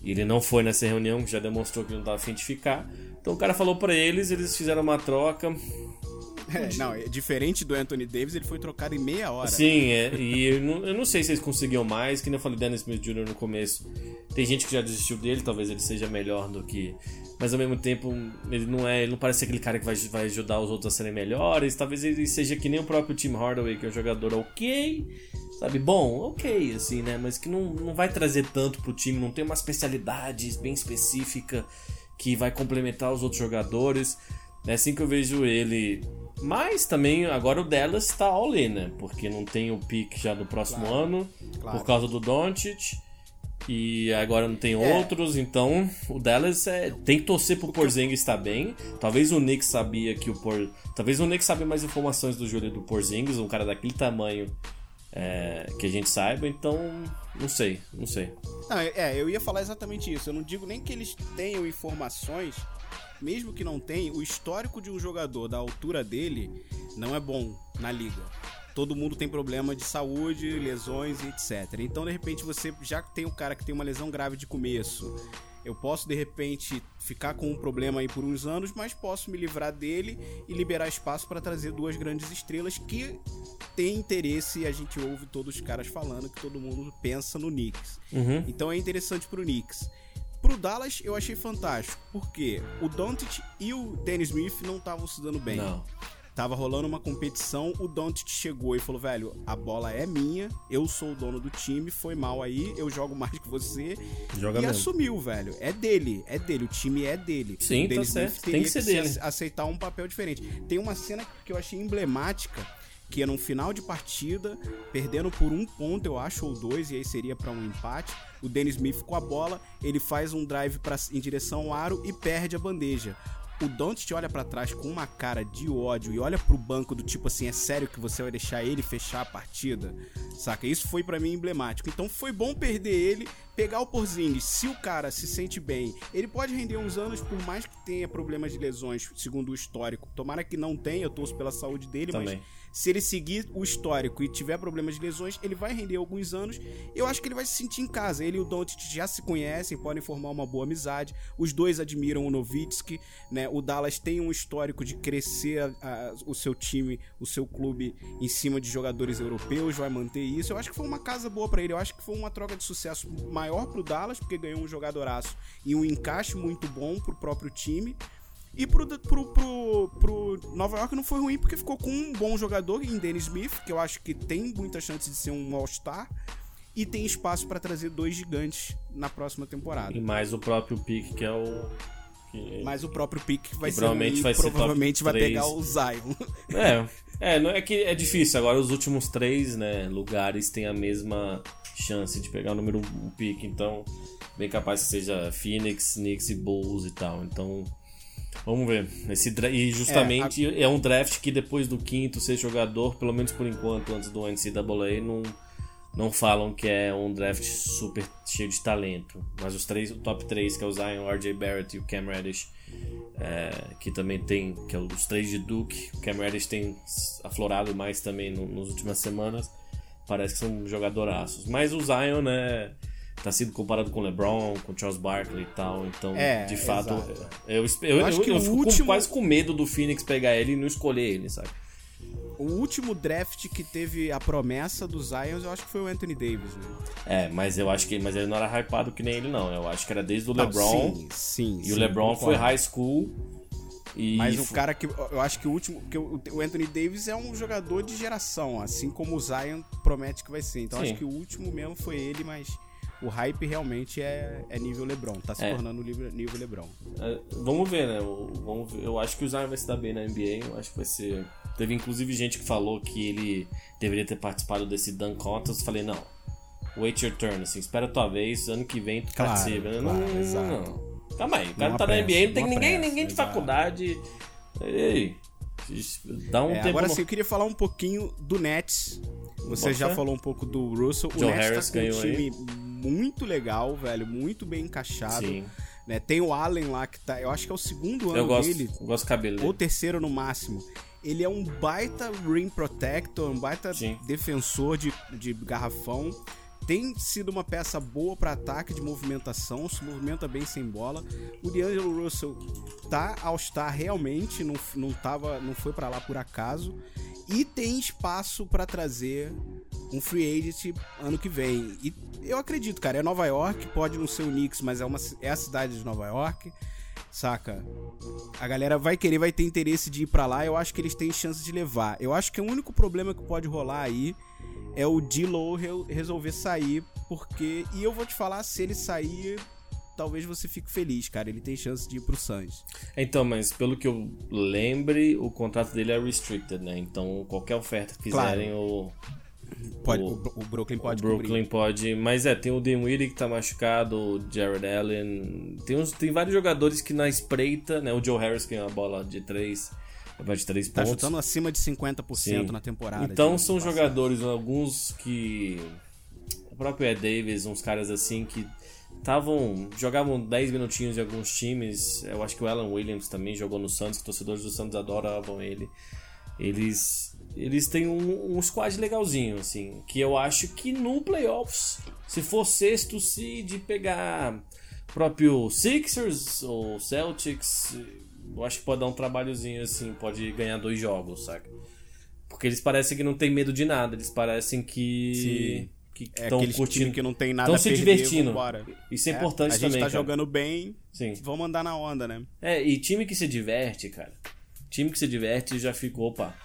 C: E ele não foi nessa reunião, que já demonstrou que não tava afim de ficar. Então o cara falou pra eles, eles fizeram uma troca.
B: É, não, é diferente do Anthony Davis, ele foi trocado em meia hora.
C: Sim, é, e eu não, eu não sei se eles conseguiam mais, que nem eu falei Dennis Smith Jr. no começo. Tem gente que já desistiu dele, talvez ele seja melhor do que. Mas ao mesmo tempo, ele não é. Ele não parece aquele cara que vai, vai ajudar os outros a serem melhores. Talvez ele seja que nem o próprio Tim Hardaway, que é um jogador ok. Sabe, bom, ok, assim, né? Mas que não, não vai trazer tanto pro time, não tem uma especialidade bem específica que vai complementar os outros jogadores. É assim que eu vejo ele. Mas também agora o Dallas tá all in, né? Porque não tem o pick já do próximo
B: Claro,
C: ano,
B: claro.
C: por causa do Doncic. E agora não tem
B: É.
C: outros, então o Dallas é, tem que torcer pro Porzingis estar bem. Talvez o Knicks sabia que o Por, talvez o Knicks sabia mais informações do Júlio do Porzingis, um cara daquele tamanho é, que a gente saiba. Então não sei, não sei.
B: Não, é, eu ia falar exatamente isso. Eu não digo nem que eles tenham informações, mesmo que não tenham, o histórico de um jogador da altura dele não é bom na liga. Todo mundo tem problema de saúde, lesões e etc. Então, de repente, você já tem um cara que tem uma lesão grave de começo. Eu posso, de repente, ficar com um problema aí por uns anos, mas posso me livrar dele e liberar espaço para trazer duas grandes estrelas que têm interesse e a gente ouve todos os caras falando que todo mundo pensa no Knicks.
C: Uhum.
B: Então é interessante pro Knicks. Pro Dallas eu achei fantástico, porque o Doncic e o Dennis Smith não estavam se dando bem.
C: Não.
B: Tava rolando uma competição, o Doncic chegou e falou: "Velho, a bola é minha, eu sou o dono do time, foi mal aí, eu jogo mais que você".
C: Joga
B: e
C: mesmo.
B: assumiu, velho. É dele, é dele, o time é dele.
C: Sim,
B: o Dennis
C: tá
B: Smith
C: certo,
B: teria
C: tem que ser
B: se
C: dele.
B: ace- aceitar um papel diferente. Tem uma cena que eu achei emblemática, que é num final de partida, perdendo por um ponto, eu acho, ou dois, e aí seria pra um empate. O Dennis Smith com a bola, ele faz um drive pra, em direção ao aro e perde a bandeja. O Doncic olha pra trás com uma cara de ódio e olha pro banco do tipo assim, é sério que você vai deixar ele fechar a partida? Saca? Isso foi pra mim emblemático. Então foi bom perder ele pegar o Porzingis, se o cara se sente bem, ele pode render uns anos, por mais que tenha problemas de lesões, segundo o histórico. Tomara que não tenha, eu torço pela saúde dele,
C: Também.
B: mas se ele seguir o histórico e tiver problemas de lesões, ele vai render alguns anos. Eu acho que ele vai se sentir em casa. Ele e o Doncic já se conhecem, podem formar uma boa amizade. Os dois admiram o Nowitzki, né? O Dallas tem um histórico de crescer a- a- o seu time, o seu clube em cima de jogadores europeus, vai manter isso. Eu acho que foi uma casa boa pra ele. Eu acho que foi uma troca de sucesso maior pro Dallas, porque ganhou um jogadoraço e um encaixe muito bom pro próprio time. E pro, pro, pro, pro Nova York não foi ruim, porque ficou com um bom jogador em Dennis Smith, que eu acho que tem muita chance de ser um All-Star. E tem espaço pra trazer dois gigantes na próxima temporada.
C: E mais o próprio pique, que é o. que-
B: Mas o próprio pick vai
C: E
B: ser
C: provavelmente vai ser
B: provavelmente vai pegar o Zion.
C: É, é, não é que é difícil. Agora os últimos três, né, lugares têm a mesma chance de pegar o número um pique, então bem capaz que seja Phoenix, Knicks e Bulls e tal. Então, vamos ver. Esse e justamente é, um draft que depois do quinto ser jogador, pelo menos por enquanto, antes do NCAA, não não falam que é um draft super cheio de talento. Mas os três, o top 3, que é o Zion, o RJ Barrett e o Cam Reddish, é, que também tem, que é os três de Duke. O Cam Reddish tem aflorado mais também no, nas últimas semanas. Parece que são jogadoraços. Mas o Zion, né, tá sendo comparado com o LeBron, com o Charles Barkley e tal. Então,
B: É,
C: de fato,
B: exato.
C: eu, eu, eu,
B: acho
C: eu,
B: que
C: eu
B: o
C: fico
B: último-
C: quase com medo do Phoenix pegar ele e não escolher ele, sabe?
B: O último draft que teve a promessa dos Zion, eu acho que foi o Anthony Davis, né?
C: É, mas eu acho que mas ele não era hypado que nem ele, não. Eu acho que era desde o
B: Não,
C: LeBron.
B: sim, sim.
C: E
B: sim,
C: o LeBron foi high school. E
B: Mas o cara que. Eu acho que o último. que o Anthony Davis é um jogador de geração, assim como o Zion promete que vai ser. Então acho que o último mesmo foi ele, mas o hype realmente é, é nível LeBron. Tá se
C: É.
B: tornando nível, LeBron.
C: É, vamos ver, né? O- Vamos ver. Eu acho que o Zion vai se dar bem na NBA. Eu acho que vai ser. Teve inclusive gente que falou que ele deveria ter participado desse Dunk Contest. Eu falei, não. Wait your turn, assim, espera a tua vez, ano que vem tu
B: Claro,
C: participa.
B: claro,
C: não, não,
B: exato.
C: não. Calma aí, o cara
B: Não
C: tá na NBA, não tem ninguém, ninguém de
B: exato.
C: faculdade. Ei, dá um
B: É,
C: tempo.
B: agora
C: no-
B: sim, eu queria falar um pouquinho do Nets. Você
C: Bota
B: já falou um pouco do Russell.
C: Joe
B: o Nets
C: Harris
B: tá com um
C: ganhou
B: time muito legal, velho. Muito bem encaixado.
C: Sim,
B: né? Tem o Allen lá que tá. Eu acho que é o segundo ano
C: eu gosto,
B: dele.
C: eu gosto do cabelo
B: ou terceiro no máximo. Ele é um baita rim protector, um baita
C: Sim.
B: defensor de, de garrafão. Tem sido uma peça boa para ataque de movimentação, se movimenta bem sem bola. O D'Angelo Russell tá ao estar realmente, não, não, tava, não foi para lá por acaso. E tem espaço para trazer um free agent ano que vem. E eu acredito, cara, é Nova York, pode não ser o Knicks, mas é, uma, é a cidade de Nova York. Saca? A galera vai querer, vai ter interesse de ir pra lá. Eu acho que eles têm chance de levar. Eu acho que o único problema que pode rolar aí é o D-Low re- resolver sair, porque. E eu vou te falar, se ele sair, talvez você fique feliz, cara. Ele tem chance de ir pro Suns.
C: Então, mas pelo que eu lembre, o contrato dele é restricted, né? Então, qualquer oferta que fizerem, o,
B: Pode,
C: O-
B: o, o Brooklyn
C: o
B: pode
C: Brooklyn
B: cobrir.
C: pode. Mas é, tem o Dinwiddie que tá machucado, o Jared Allen. Tem, uns, tem vários jogadores que na espreita, né? O Joe Harris que é uma bola de 3, de 3
B: Tá
C: pontos.
B: chutando acima de 50%
C: Sim.
B: na temporada.
C: Então são jogadores, alguns que. O próprio Ed Davis, uns caras assim que estavam. jogavam 10 minutinhos em alguns times. Eu acho que o Alan Williams também jogou no Santos, que torcedores do Santos adoravam ele. Eles. Eles têm um, um squad legalzinho, assim. Que eu acho que no playoffs, se for sexto seed, pegar próprio Sixers ou Celtics, eu acho que pode dar um trabalhozinho assim, pode ganhar dois jogos, saca? Porque eles parecem que não tem medo de nada, eles parecem que
B: Sim.
C: que
B: É
C: estão
B: aquele
C: curtindo,
B: time que não tem nada
C: estão se
B: perder,
C: divertindo.
B: vambora.
C: Isso é,
B: É,
C: importante
B: a gente
C: também,
B: tá
C: cara.
B: jogando bem,
C: Sim.
B: vamos andar na onda, né?
C: É, e time que se diverte, cara. Time que se diverte já ficou, opa.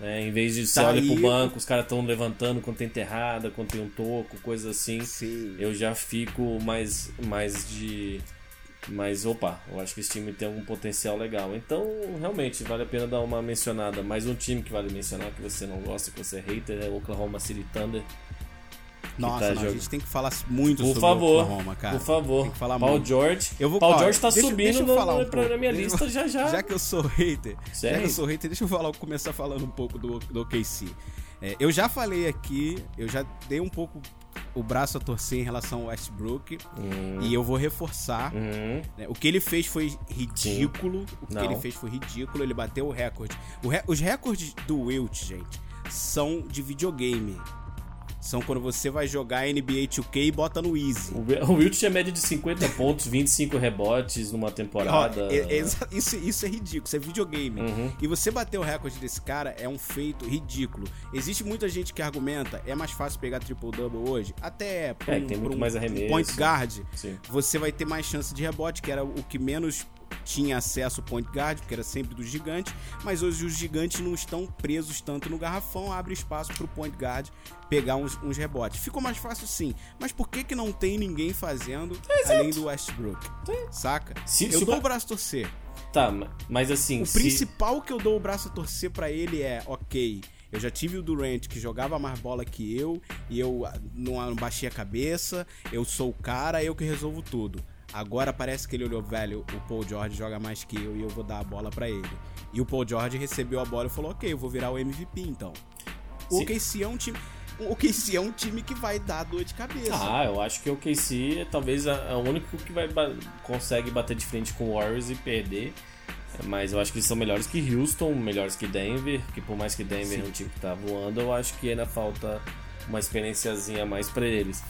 C: É, em vez de você
B: Tá
C: olha pro banco, os caras estão levantando quando tem enterrada, quando tem um toco, coisa assim.
B: Sim.
C: Eu já fico mais, mais de. Mas, opa, eu acho que esse time tem algum potencial legal. Então, realmente, vale a pena dar uma mencionada. Mais um time que vale mencionar, que você não gosta, que você é hater, é o Oklahoma City Thunder.
B: Nossa,
C: tá
B: não, a gente tem que falar muito
C: Por
B: sobre
C: favor,
B: o Oklahoma, cara.
C: por favor.
B: Tem que falar
C: Paul
B: muito.
C: George.
B: Eu vou-
C: Paul
B: ó,
C: George tá
B: deixa-
C: subindo
B: deixa eu
C: no-
B: falar um
C: pra- na minha
B: Deixa
C: lista
B: eu-
C: já já.
B: Já que eu sou hater,
C: é
B: já que eu sou hater, deixa eu falar, começar falando um pouco do, do OKC. É, eu já falei aqui, eu já dei um pouco o braço a torcer em relação ao Westbrook.
C: Hum.
B: E eu vou reforçar.
C: Hum.
B: né, O que ele fez foi ridículo. O que
C: Não.
B: ele fez foi ridículo. Ele bateu o recorde. O re- Os recordes do Wilt, gente, são de videogame. São quando você vai jogar NBA 2K e bota no Easy.
C: O Wilt tinha média de 50 pontos, 25 rebotes numa
B: Ó,
C: temporada.
B: é- é exa- isso, isso é ridículo, isso é videogame.
C: Uhum.
B: E você bater o recorde desse cara é um feito ridículo. Existe muita gente que argumenta, é mais fácil pegar triple-double hoje? Até é. por
C: É,
B: um-
C: tem muito
B: um-
C: mais arremesso.
B: point guard,
C: Sim.
B: você vai ter mais chance de rebote, que era o que menos tinha acesso ao point guard, porque era sempre dos gigantes, mas hoje os gigantes não estão presos tanto no garrafão, abre espaço pro point guard pegar uns, uns rebotes. Ficou mais fácil sim, mas por que que não tem ninguém fazendo além do Westbrook? Saca?
C: Se-
B: Eu
C: se o
B: dou o braço a torcer.
C: Tá, ma- mas assim.
B: O
C: se-
B: principal que eu dou o braço a torcer pra ele é, ok, eu já tive o Durant que jogava mais bola que eu e eu ah, não, não baixei a cabeça, eu sou o cara, eu que resolvo tudo. Agora parece que ele olhou, velho, o Paul George joga mais que eu e eu vou dar a bola pra ele. E o Paul George recebeu a bola e falou, ok, eu vou virar o MVP então. O
C: Sim.
B: OKC é um time... O OKC é um time que vai dar dor de cabeça.
C: Ah, eu acho que o KC é talvez a- o único que vai consegue bater de frente com o Warriors e perder. É, Mas eu acho que eles são melhores que Houston, melhores que Denver, que por mais que Denver é um time que tá voando, eu acho que ainda falta uma experiênciazinha a mais pra eles.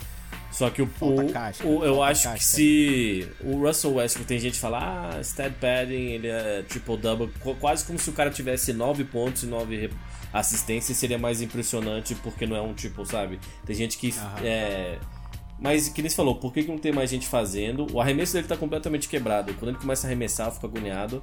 C: Só que o, o-
B: casca,
C: o- eu acho que
B: casca.
C: se o Russell Westbrook tem gente que fala, ah, stat padding, ele é triple double, qu- quase como se o cara tivesse 9 pontos e 9 assistências, seria mais impressionante porque não é um triple, sabe? Tem gente que
B: Aham.
C: é mas, que nem você falou, por que, que não tem mais gente fazendo? O arremesso dele tá completamente quebrado. Quando ele começa a arremessar, eu fico agoniado.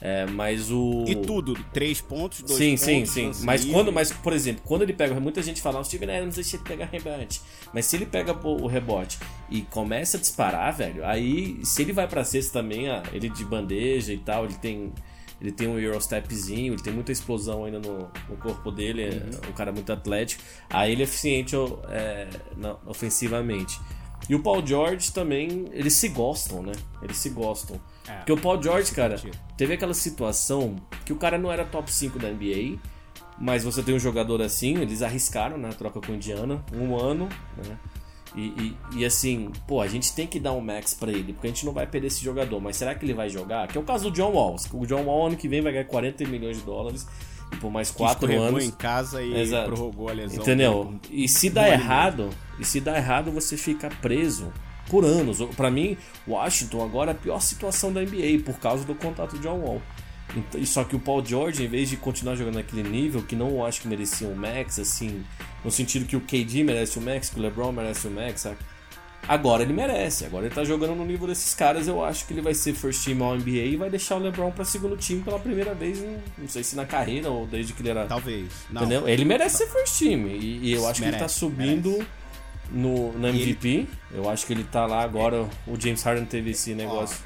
C: É, mas o.
B: E tudo, três pontos, dois
C: Sim,
B: pontos,
C: sim, sim.
B: lance
C: Mas quando, mas, por exemplo, quando ele pega. Muita gente fala, o Steven Adams deixa ele pegar rebote. Mas se ele pega o rebote e começa a disparar, velho, aí se ele vai pra cesta também, ah, ele de bandeja e tal, ele tem. Ele tem um Eurostepzinho, ele tem muita explosão ainda no, no corpo dele, é um cara muito atlético. Aí ele é eficiente é, ofensivamente. E o Paul George também, eles se gostam, né? Eles se gostam.
B: É,
C: Porque o Paul George, cara,
B: sentido.
C: teve aquela situação que o cara não era top 5 da NBA, mas você tem um jogador assim, eles arriscaram na troca com o Indiana, um ano, né? E, e, e assim, pô, a gente tem que dar um max pra ele, porque a gente não vai perder esse jogador, mas será que ele vai jogar? Que é o caso do John Wall. O John Wall ano que vem vai ganhar 40 milhões de dólares e por mais
B: Que
C: 4
B: escorregou
C: anos.
B: em casa e
C: Exato.
B: prorrogou a lesão.
C: Entendeu? E se dá errado, e se dá errado, você fica preso por anos. Pra mim, Washington agora é a pior situação da NBA por causa do contato de John Wall. Então, só que o Paul George, em vez de continuar jogando naquele nível, que não acho que merecia um max, assim, no sentido que o KD merece o max, que o LeBron merece o max, sabe? Agora ele merece, agora ele tá jogando no nível desses caras, eu acho que ele vai ser first team ao NBA e vai deixar o LeBron pra segundo time pela primeira vez, em- não sei se na carreira ou desde que ele era
B: Talvez. Não.
C: Entendeu? Ele merece ser first team. E, e eu acho que ele tá
B: Merece,
C: subindo no, no MVP. Eu acho que ele tá lá agora. O James Harden teve esse negócio.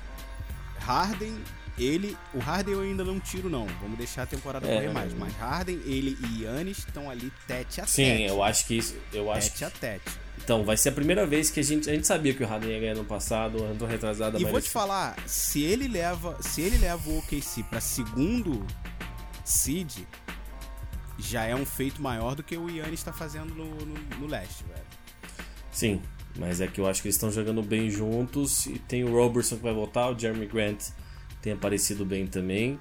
B: Harden, ele. O Harden eu ainda não tiro, não. Vamos deixar a temporada
C: É,
B: correr mais. Mas Harden, ele e Yannis estão ali tete a
C: Sim,
B: tete.
C: eu acho que isso. Eu acho
B: Tete
C: que,
B: a tete.
C: então, vai ser a primeira vez que a gente. A gente sabia que o Harden ia ganhar no passado, ano retrasado,
B: E
C: mas.
B: vou te falar, se ele leva, se ele leva o OKC pra segundo seed, já é um feito maior do que o Yannis tá fazendo no, no, no leste, velho.
C: Sim, mas é que eu acho que eles estão jogando bem juntos. E tem o Robertson que vai voltar, o Jeremy Grant tem aparecido bem também.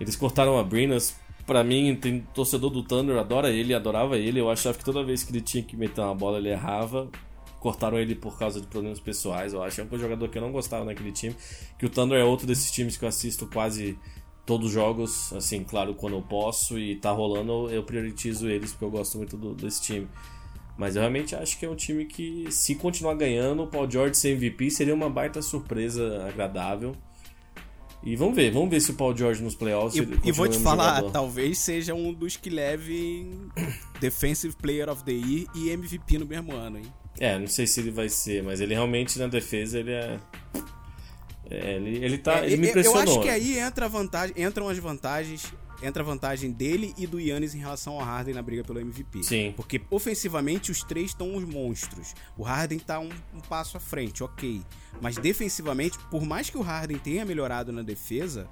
C: Eles cortaram a Brinas. Pra mim, tem torcedor do Thunder, adora ele, adorava ele. Eu achava que toda vez que ele tinha que meter uma bola, ele errava. Cortaram ele por causa de problemas pessoais, eu acho. É um jogador que eu não gostava naquele time. Que o Thunder é outro desses times que eu assisto quase todos os jogos, assim, claro, quando eu posso e tá rolando, eu prioritizo eles porque eu gosto muito do- desse time. Mas eu realmente acho que é um time que, se continuar ganhando, o Paul George ser MVP seria uma baita surpresa agradável. E vamos ver, vamos ver se o Paul George nos playoffs.
B: E, e vou te falar,
C: jogador.
B: talvez seja um dos que leve Defensive Player of the Year e MVP no mesmo ano, hein?
C: É, não sei se ele vai ser, mas ele realmente na defesa ele é. é, ele, ele tá.
B: É,
C: ele me impressionou.
B: Eu acho que aí entra vantagem, entram as vantagens, entra a vantagem dele e do Yannis em relação ao Harden na briga pelo MVP.
C: Sim.
B: Porque ofensivamente os três estão os monstros. O Harden tá um, um passo à frente, ok. Mas defensivamente, por mais que o Harden tenha melhorado na defesa,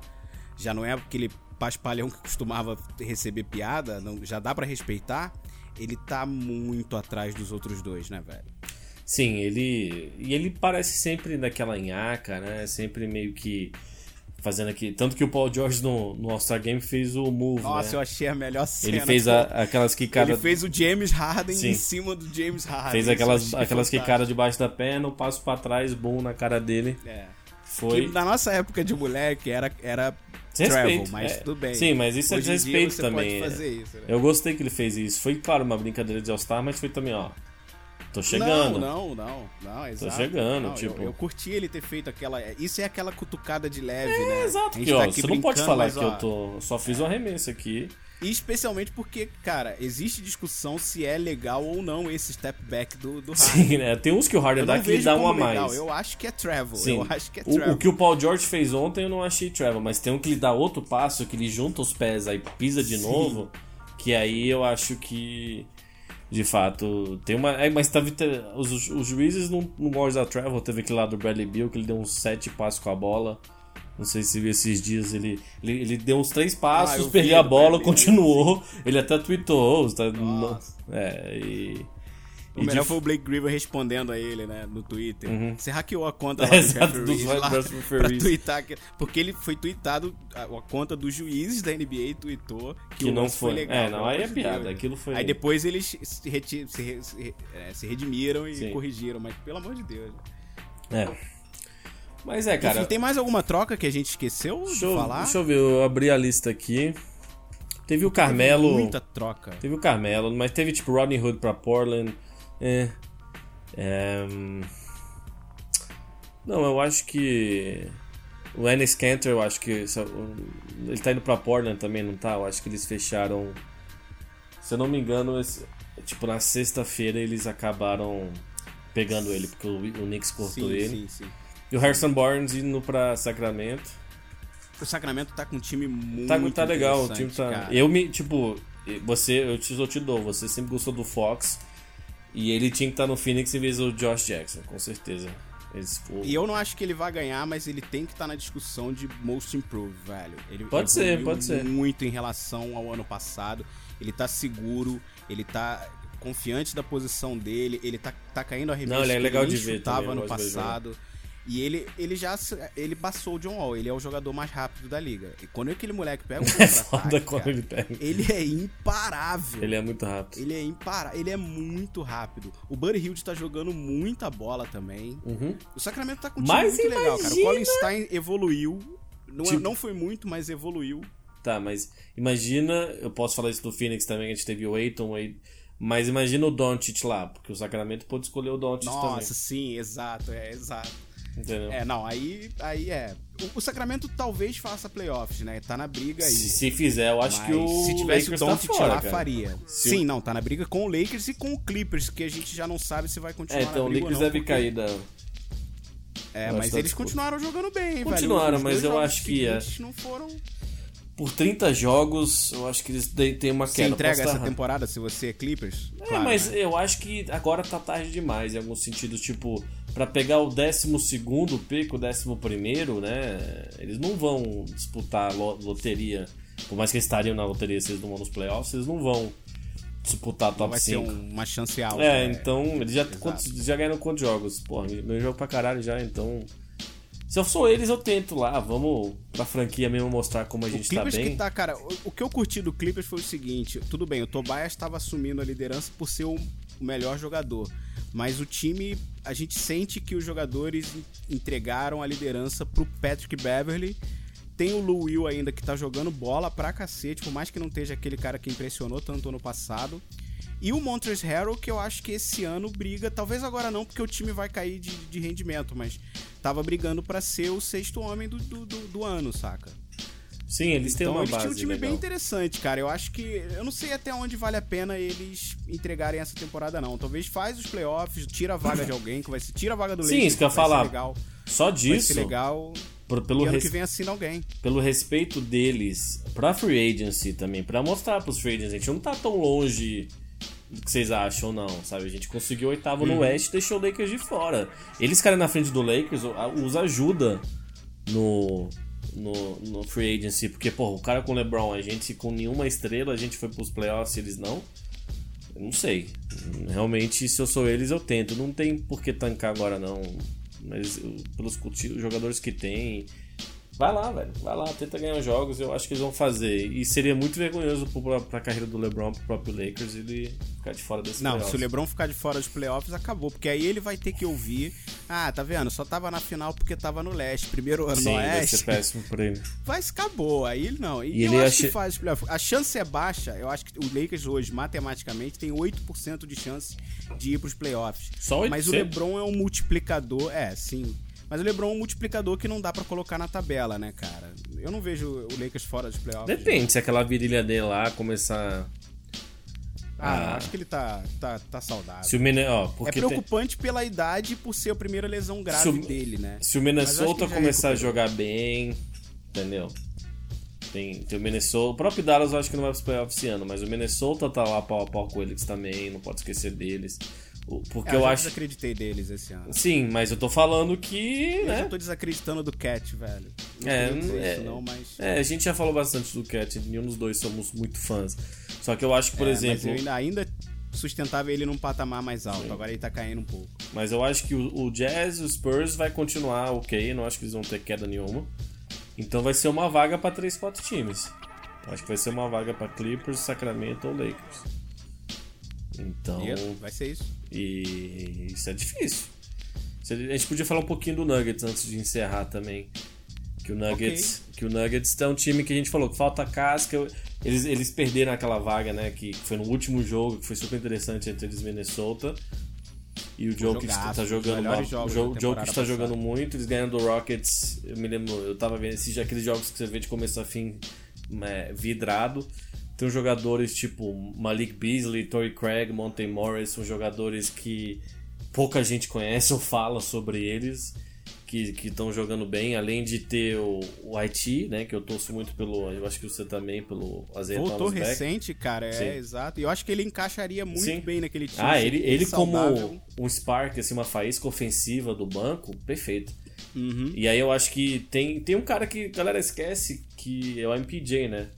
B: já não é aquele paspalhão que costumava receber piada, não- já dá pra respeitar. Ele tá muito atrás dos outros dois, né, velho?
C: Sim, ele. E ele parece sempre naquela nhaca, né? Sempre meio que fazendo aqui. Tanto que o Paul George no, no All-Star Game fez o move.
B: Nossa,
C: né?
B: eu achei a melhor cena.
C: Ele fez a, aquelas quicadas.
B: Ele fez o James Harden
C: Sim.
B: em cima do James Harden.
C: Fez aquelas, aquelas quicadas debaixo da perna, um passo pra trás, boom na cara dele.
B: É.
C: Foi.
B: Que na nossa época de moleque era, era
C: Respeito,
B: travel, mas
C: é.
B: tudo bem.
C: Sim, mas isso é
B: Hoje dia
C: desrespeito também, é.
B: isso, né?
C: Eu gostei que ele fez isso. Foi, claro, uma brincadeira de All-Star, mas foi também, ó. Tô chegando.
B: Não, não, não, não, exato.
C: chegando,
B: Não,
C: tipo-
B: Eu, eu curti ele ter feito aquela. Isso é aquela cutucada de leve,
C: É,
B: né?
C: exato, que, ó,
B: tá
C: você não pode falar
B: mas,
C: que
B: ó,
C: eu tô. eu Só fiz um arremesso aqui.
B: E especialmente porque, cara, existe discussão se é legal ou não esse step back do, do Harden.
C: Sim, né? Tem uns que o Harden dá que ele dá uma a
B: legal.
C: mais.
B: Eu acho que é travel.
C: Sim.
B: Eu acho que é
C: o,
B: travel.
C: o que o Paul George fez ontem eu não achei travel, mas tem um que ele dá outro passo, que ele junta os pés aí pisa de
B: Sim.
C: novo, que aí eu acho que de fato tem uma. É, mas teve, te- os, os juízes não gostam da travel, teve aquele lá do Bradley Bill que ele deu uns sete passos com a bola. Não sei se esses dias, ele, ele, ele deu uns três passos,
B: Ah,
C: perdeu a bola,
B: Bradley,
C: continuou. Ele até tweetou. Tá,
B: Nossa.
C: é, e.
B: O
C: e
B: melhor
C: de-
B: foi o Blake Griffin respondendo a ele, né, no Twitter. Você hackeou a conta lá
C: É,
B: do
C: exato, dos
B: lá
C: referees.
B: twittar. que- Porque ele foi tweetado, a, a conta dos juízes da NBA tweetou que,
C: Que não
B: foi
C: foi.
B: legal.
C: É, não, aí é piada, aquilo foi-
B: Aí depois eles se, reti- se re- se é, se redimiram e
C: Sim.
B: corrigiram, mas pelo amor de Deus.
C: É. Mas é, cara.
B: Enfim, tem mais alguma troca que a gente esqueceu
C: Deixa
B: de falar?
C: deixa eu ver, eu abri a lista aqui. Teve o Carmelo.
B: Muita troca.
C: Teve o Carmelo, mas teve tipo Rodney Hood pra Portland. É. É, hum, Não, eu acho que. O Ennis Cantor, eu acho que. Ele tá indo pra Portland também, não tá? Eu acho que eles fecharam. Se eu não me engano, esse- tipo, na sexta-feira eles acabaram pegando ele, porque o, o Knicks cortou
B: Sim,
C: ele.
B: sim, sim.
C: E o Harrison Barnes indo pra Sacramento.
B: O Sacramento tá com um time muito
C: Tá, tá legal, o time tá.
B: cara.
C: Eu me, tipo, você, eu te, eu te dou, você sempre gostou do Fox. E ele tinha que estar no Phoenix em vez do Josh Jackson, com certeza.
B: E eu não acho que ele vai ganhar, mas ele tem que estar na discussão de Most Improved, velho. Ele
C: Pode ser, pode ser.
B: muito em relação ao ano passado. Ele tá seguro, ele tá confiante da posição dele, ele tá, tá caindo a revista
C: Não, ele é legal de ver
B: chutava
C: também,
B: ano
C: de ver
B: passado. E ele, ele já ele passou o John Wall, ele é o jogador mais rápido da liga. E quando aquele moleque pega um
C: É foda quando
B: cara,
C: ele pega.
B: ele é imparável.
C: Ele é muito rápido.
B: Ele é imparável, ele é muito rápido. O Buddy Hield tá jogando muita bola também.
C: Uhum.
B: O Sacramento tá com um
C: Mas
B: time muito legal, cara. O
C: imagina-
B: Colin Stein evoluiu. Não, é-
C: Tipo-
B: não foi muito, mas evoluiu.
C: Tá, mas imagina, eu posso falar isso do Phoenix também, a gente teve o Aiton, Aiton, mas imagina o Doncic lá, porque o Sacramento pode escolher o Doncic
B: Nossa,
C: também.
B: sim, exato, é, exato.
C: Entendeu?
B: É, não, aí, aí é. O, o Sacramento talvez faça playoffs, né? Tá na briga aí.
C: se, se fizer, eu acho
B: Mas
C: que o
B: se tivesse
C: Lakers
B: o
C: tá
B: Doncic
C: fora,
B: lá,
C: cara.
B: faria.
C: Se
B: Sim,
C: o-
B: não, tá na briga com o Lakers e com o Clippers, que a gente já não sabe se vai continuar
C: É, então o Lakers
B: não,
C: deve
B: porque-
C: cair da...
B: É, mas
C: que
B: eles
C: tá
B: continuaram jogando bem, velho.
C: Continuaram,
B: Os
C: mas eu acho que é.
B: não foram...
C: Por 30 jogos, eu acho que eles têm uma
B: Você
C: queda.
B: entrega
C: Posso tá
B: essa temporada se você é Clippers?
C: É,
B: Claro,
C: mas
B: né?
C: eu acho que agora tá tarde demais, em alguns sentidos. Tipo, pra pegar o 12 pico, o 11, né? Eles não vão disputar lo- loteria. Por mais que eles estariam na loteria se eles não vão nos playoffs, eles não vão disputar
B: Não
C: top
B: vai
C: 5.
B: ser um- uma chance alta.
C: É, então, eles já, quantos, já ganharam quantos jogos? Porra, meu jogo pra caralho já, então. Se eu sou eles, eu tento lá. Vamos pra franquia mesmo mostrar como a
B: O
C: gente tá
B: Clippers
C: bem.
B: que tá, cara, o, o que eu curti do Clippers foi o seguinte, tudo bem, o Tobias estava assumindo a liderança por ser o, o melhor jogador, mas o time, a gente sente que os jogadores en- entregaram a liderança pro Patrick Beverly. Tem o Lou Will ainda que tá jogando bola pra cacete, por mais que não esteja aquele cara que impressionou tanto ano passado. E o Montrezl Harrell, que eu acho que esse ano briga, talvez agora não, porque o time vai cair de, de rendimento, mas tava brigando pra ser o sexto homem do, do, do- do ano, saca?
C: Sim, eles têm
B: então
C: uma
B: eles
C: base
B: tinham um time
C: legal.
B: bem interessante, cara. Eu acho que. Eu não sei até onde vale a pena eles entregarem essa temporada, não. Talvez faz os playoffs, tira a vaga de alguém, que vai ser. Tira a vaga do
C: Sim,
B: Lakers,
C: isso que eu ia
B: vai
C: falar.
B: legal.
C: Só
B: Vai
C: disso,
B: ser legal.
C: por-
B: E
C: pelo,
B: ano
C: res-
B: que vem assina alguém.
C: pelo respeito deles pra free agency também, pra mostrar pros free agents, a gente não tá tão longe do que vocês acham, não, sabe? A gente conseguiu oitavo
B: Uhum.
C: no West e deixou o Lakers de fora. Eles ficarem na frente do Lakers os ajuda no, no, no free agency, porque, pô, o cara com LeBron, a gente com nenhuma estrela, a gente foi pros playoffs eles não. Eu não sei. Realmente, se eu sou eles, eu tento. Não tem por que tancar agora, não. Mas eu, pelos jogadores que tem. Vai lá, velho. Vai lá, tenta ganhar os jogos. Eu acho que eles vão fazer. E seria muito vergonhoso pro- pra, carreira do LeBron, pro próprio Lakers, ele ficar de fora desse
B: Não,
C: playoffs.
B: se o LeBron ficar de fora dos playoffs, acabou. Porque aí ele vai ter que ouvir. Ah, tá vendo? Só tava na final porque tava no leste. Primeiro ano
C: Sim,
B: no
C: vai
B: oeste.
C: ser péssimo pra ele.
B: Vai se acabou. Aí ele não. E,
C: E
B: eu
C: ele
B: acho que
C: acha-
B: faz os playoffs. A chance é baixa. Eu acho que o Lakers hoje, matematicamente, tem 8% de chance de ir pros playoffs.
C: Só 8%?
B: Mas o LeBron é um multiplicador. É, sim. Mas o LeBron é um multiplicador que não dá pra colocar na tabela, né, cara? Eu não vejo o Lakers fora dos playoffs.
C: Depende, se aquela virilha dele lá começar.
B: Ah,
C: Ah.
B: acho que ele tá, tá, tá saudável.
C: Se o Mine... ó,
B: É
C: porque tem-
B: preocupante pela idade e por ser a primeira lesão grave
C: o-
B: dele, né?
C: Se o Minnesota começar a jogar bem, entendeu? Tem, tem o Minnesota. O próprio Dallas eu acho que não vai pros playoffs esse ano, mas o Minnesota tá lá pau a pau com eles também, não pode esquecer deles. Porque
B: É,
C: eu
B: já
C: acho.
B: desacreditei deles esse ano.
C: Sim, mas eu tô falando que.
B: Eu
C: Né?
B: já tô desacreditando do Cat, velho. Não
C: É, é-
B: isso não, mas...
C: É, a gente já falou bastante do Cat, nenhum dos dois somos muito fãs. Só que eu acho que, por
B: É,
C: exemplo.
B: Mas eu ainda, ainda sustentava ele num patamar mais alto. Agora ele tá caindo um pouco.
C: Mas eu acho que o, o Jazz, o Spurs vai continuar ok, não acho que eles vão ter queda nenhuma. Então vai ser uma vaga pra 3, 4 times. Eu acho que vai ser uma vaga pra Clippers, Sacramento ou Lakers. Então,
B: E vai ser isso.
C: E isso é difícil. A gente podia falar um pouquinho do Nuggets antes de encerrar também. Que o Nuggets, que o Nuggets é um time que a gente falou que falta casca. Eles, eles perderam aquela vaga, né? Que foi no último jogo, que foi super interessante entre eles e Minnesota. E o Jokic tá
B: um dos
C: jogando mal. O Jokic tá
B: passada.
C: jogando muito. Eles ganham do Rockets. Eu me lembro, eu tava vendo esses aqueles jogos que você vê de começo a fim é, vidrado. Tem jogadores tipo Malik Beasley, Torrey Craig, Monte Morris, são jogadores que pouca gente conhece ou fala sobre eles, que estão jogando bem, além de ter o, o Haiti, né, que eu torço muito pelo, eu acho que você também, pelo Isaiah
B: Voltou recente, cara. É,
C: Sim.
B: exato. E eu acho que ele encaixaria muito
C: Sim.
B: bem naquele time.
C: Ah, ele, ele como
B: saudável.
C: um spark, assim, uma faísca ofensiva do banco, perfeito.
B: Uhum.
C: E aí eu acho que tem, tem um cara que a galera esquece, que é o MPJ, né?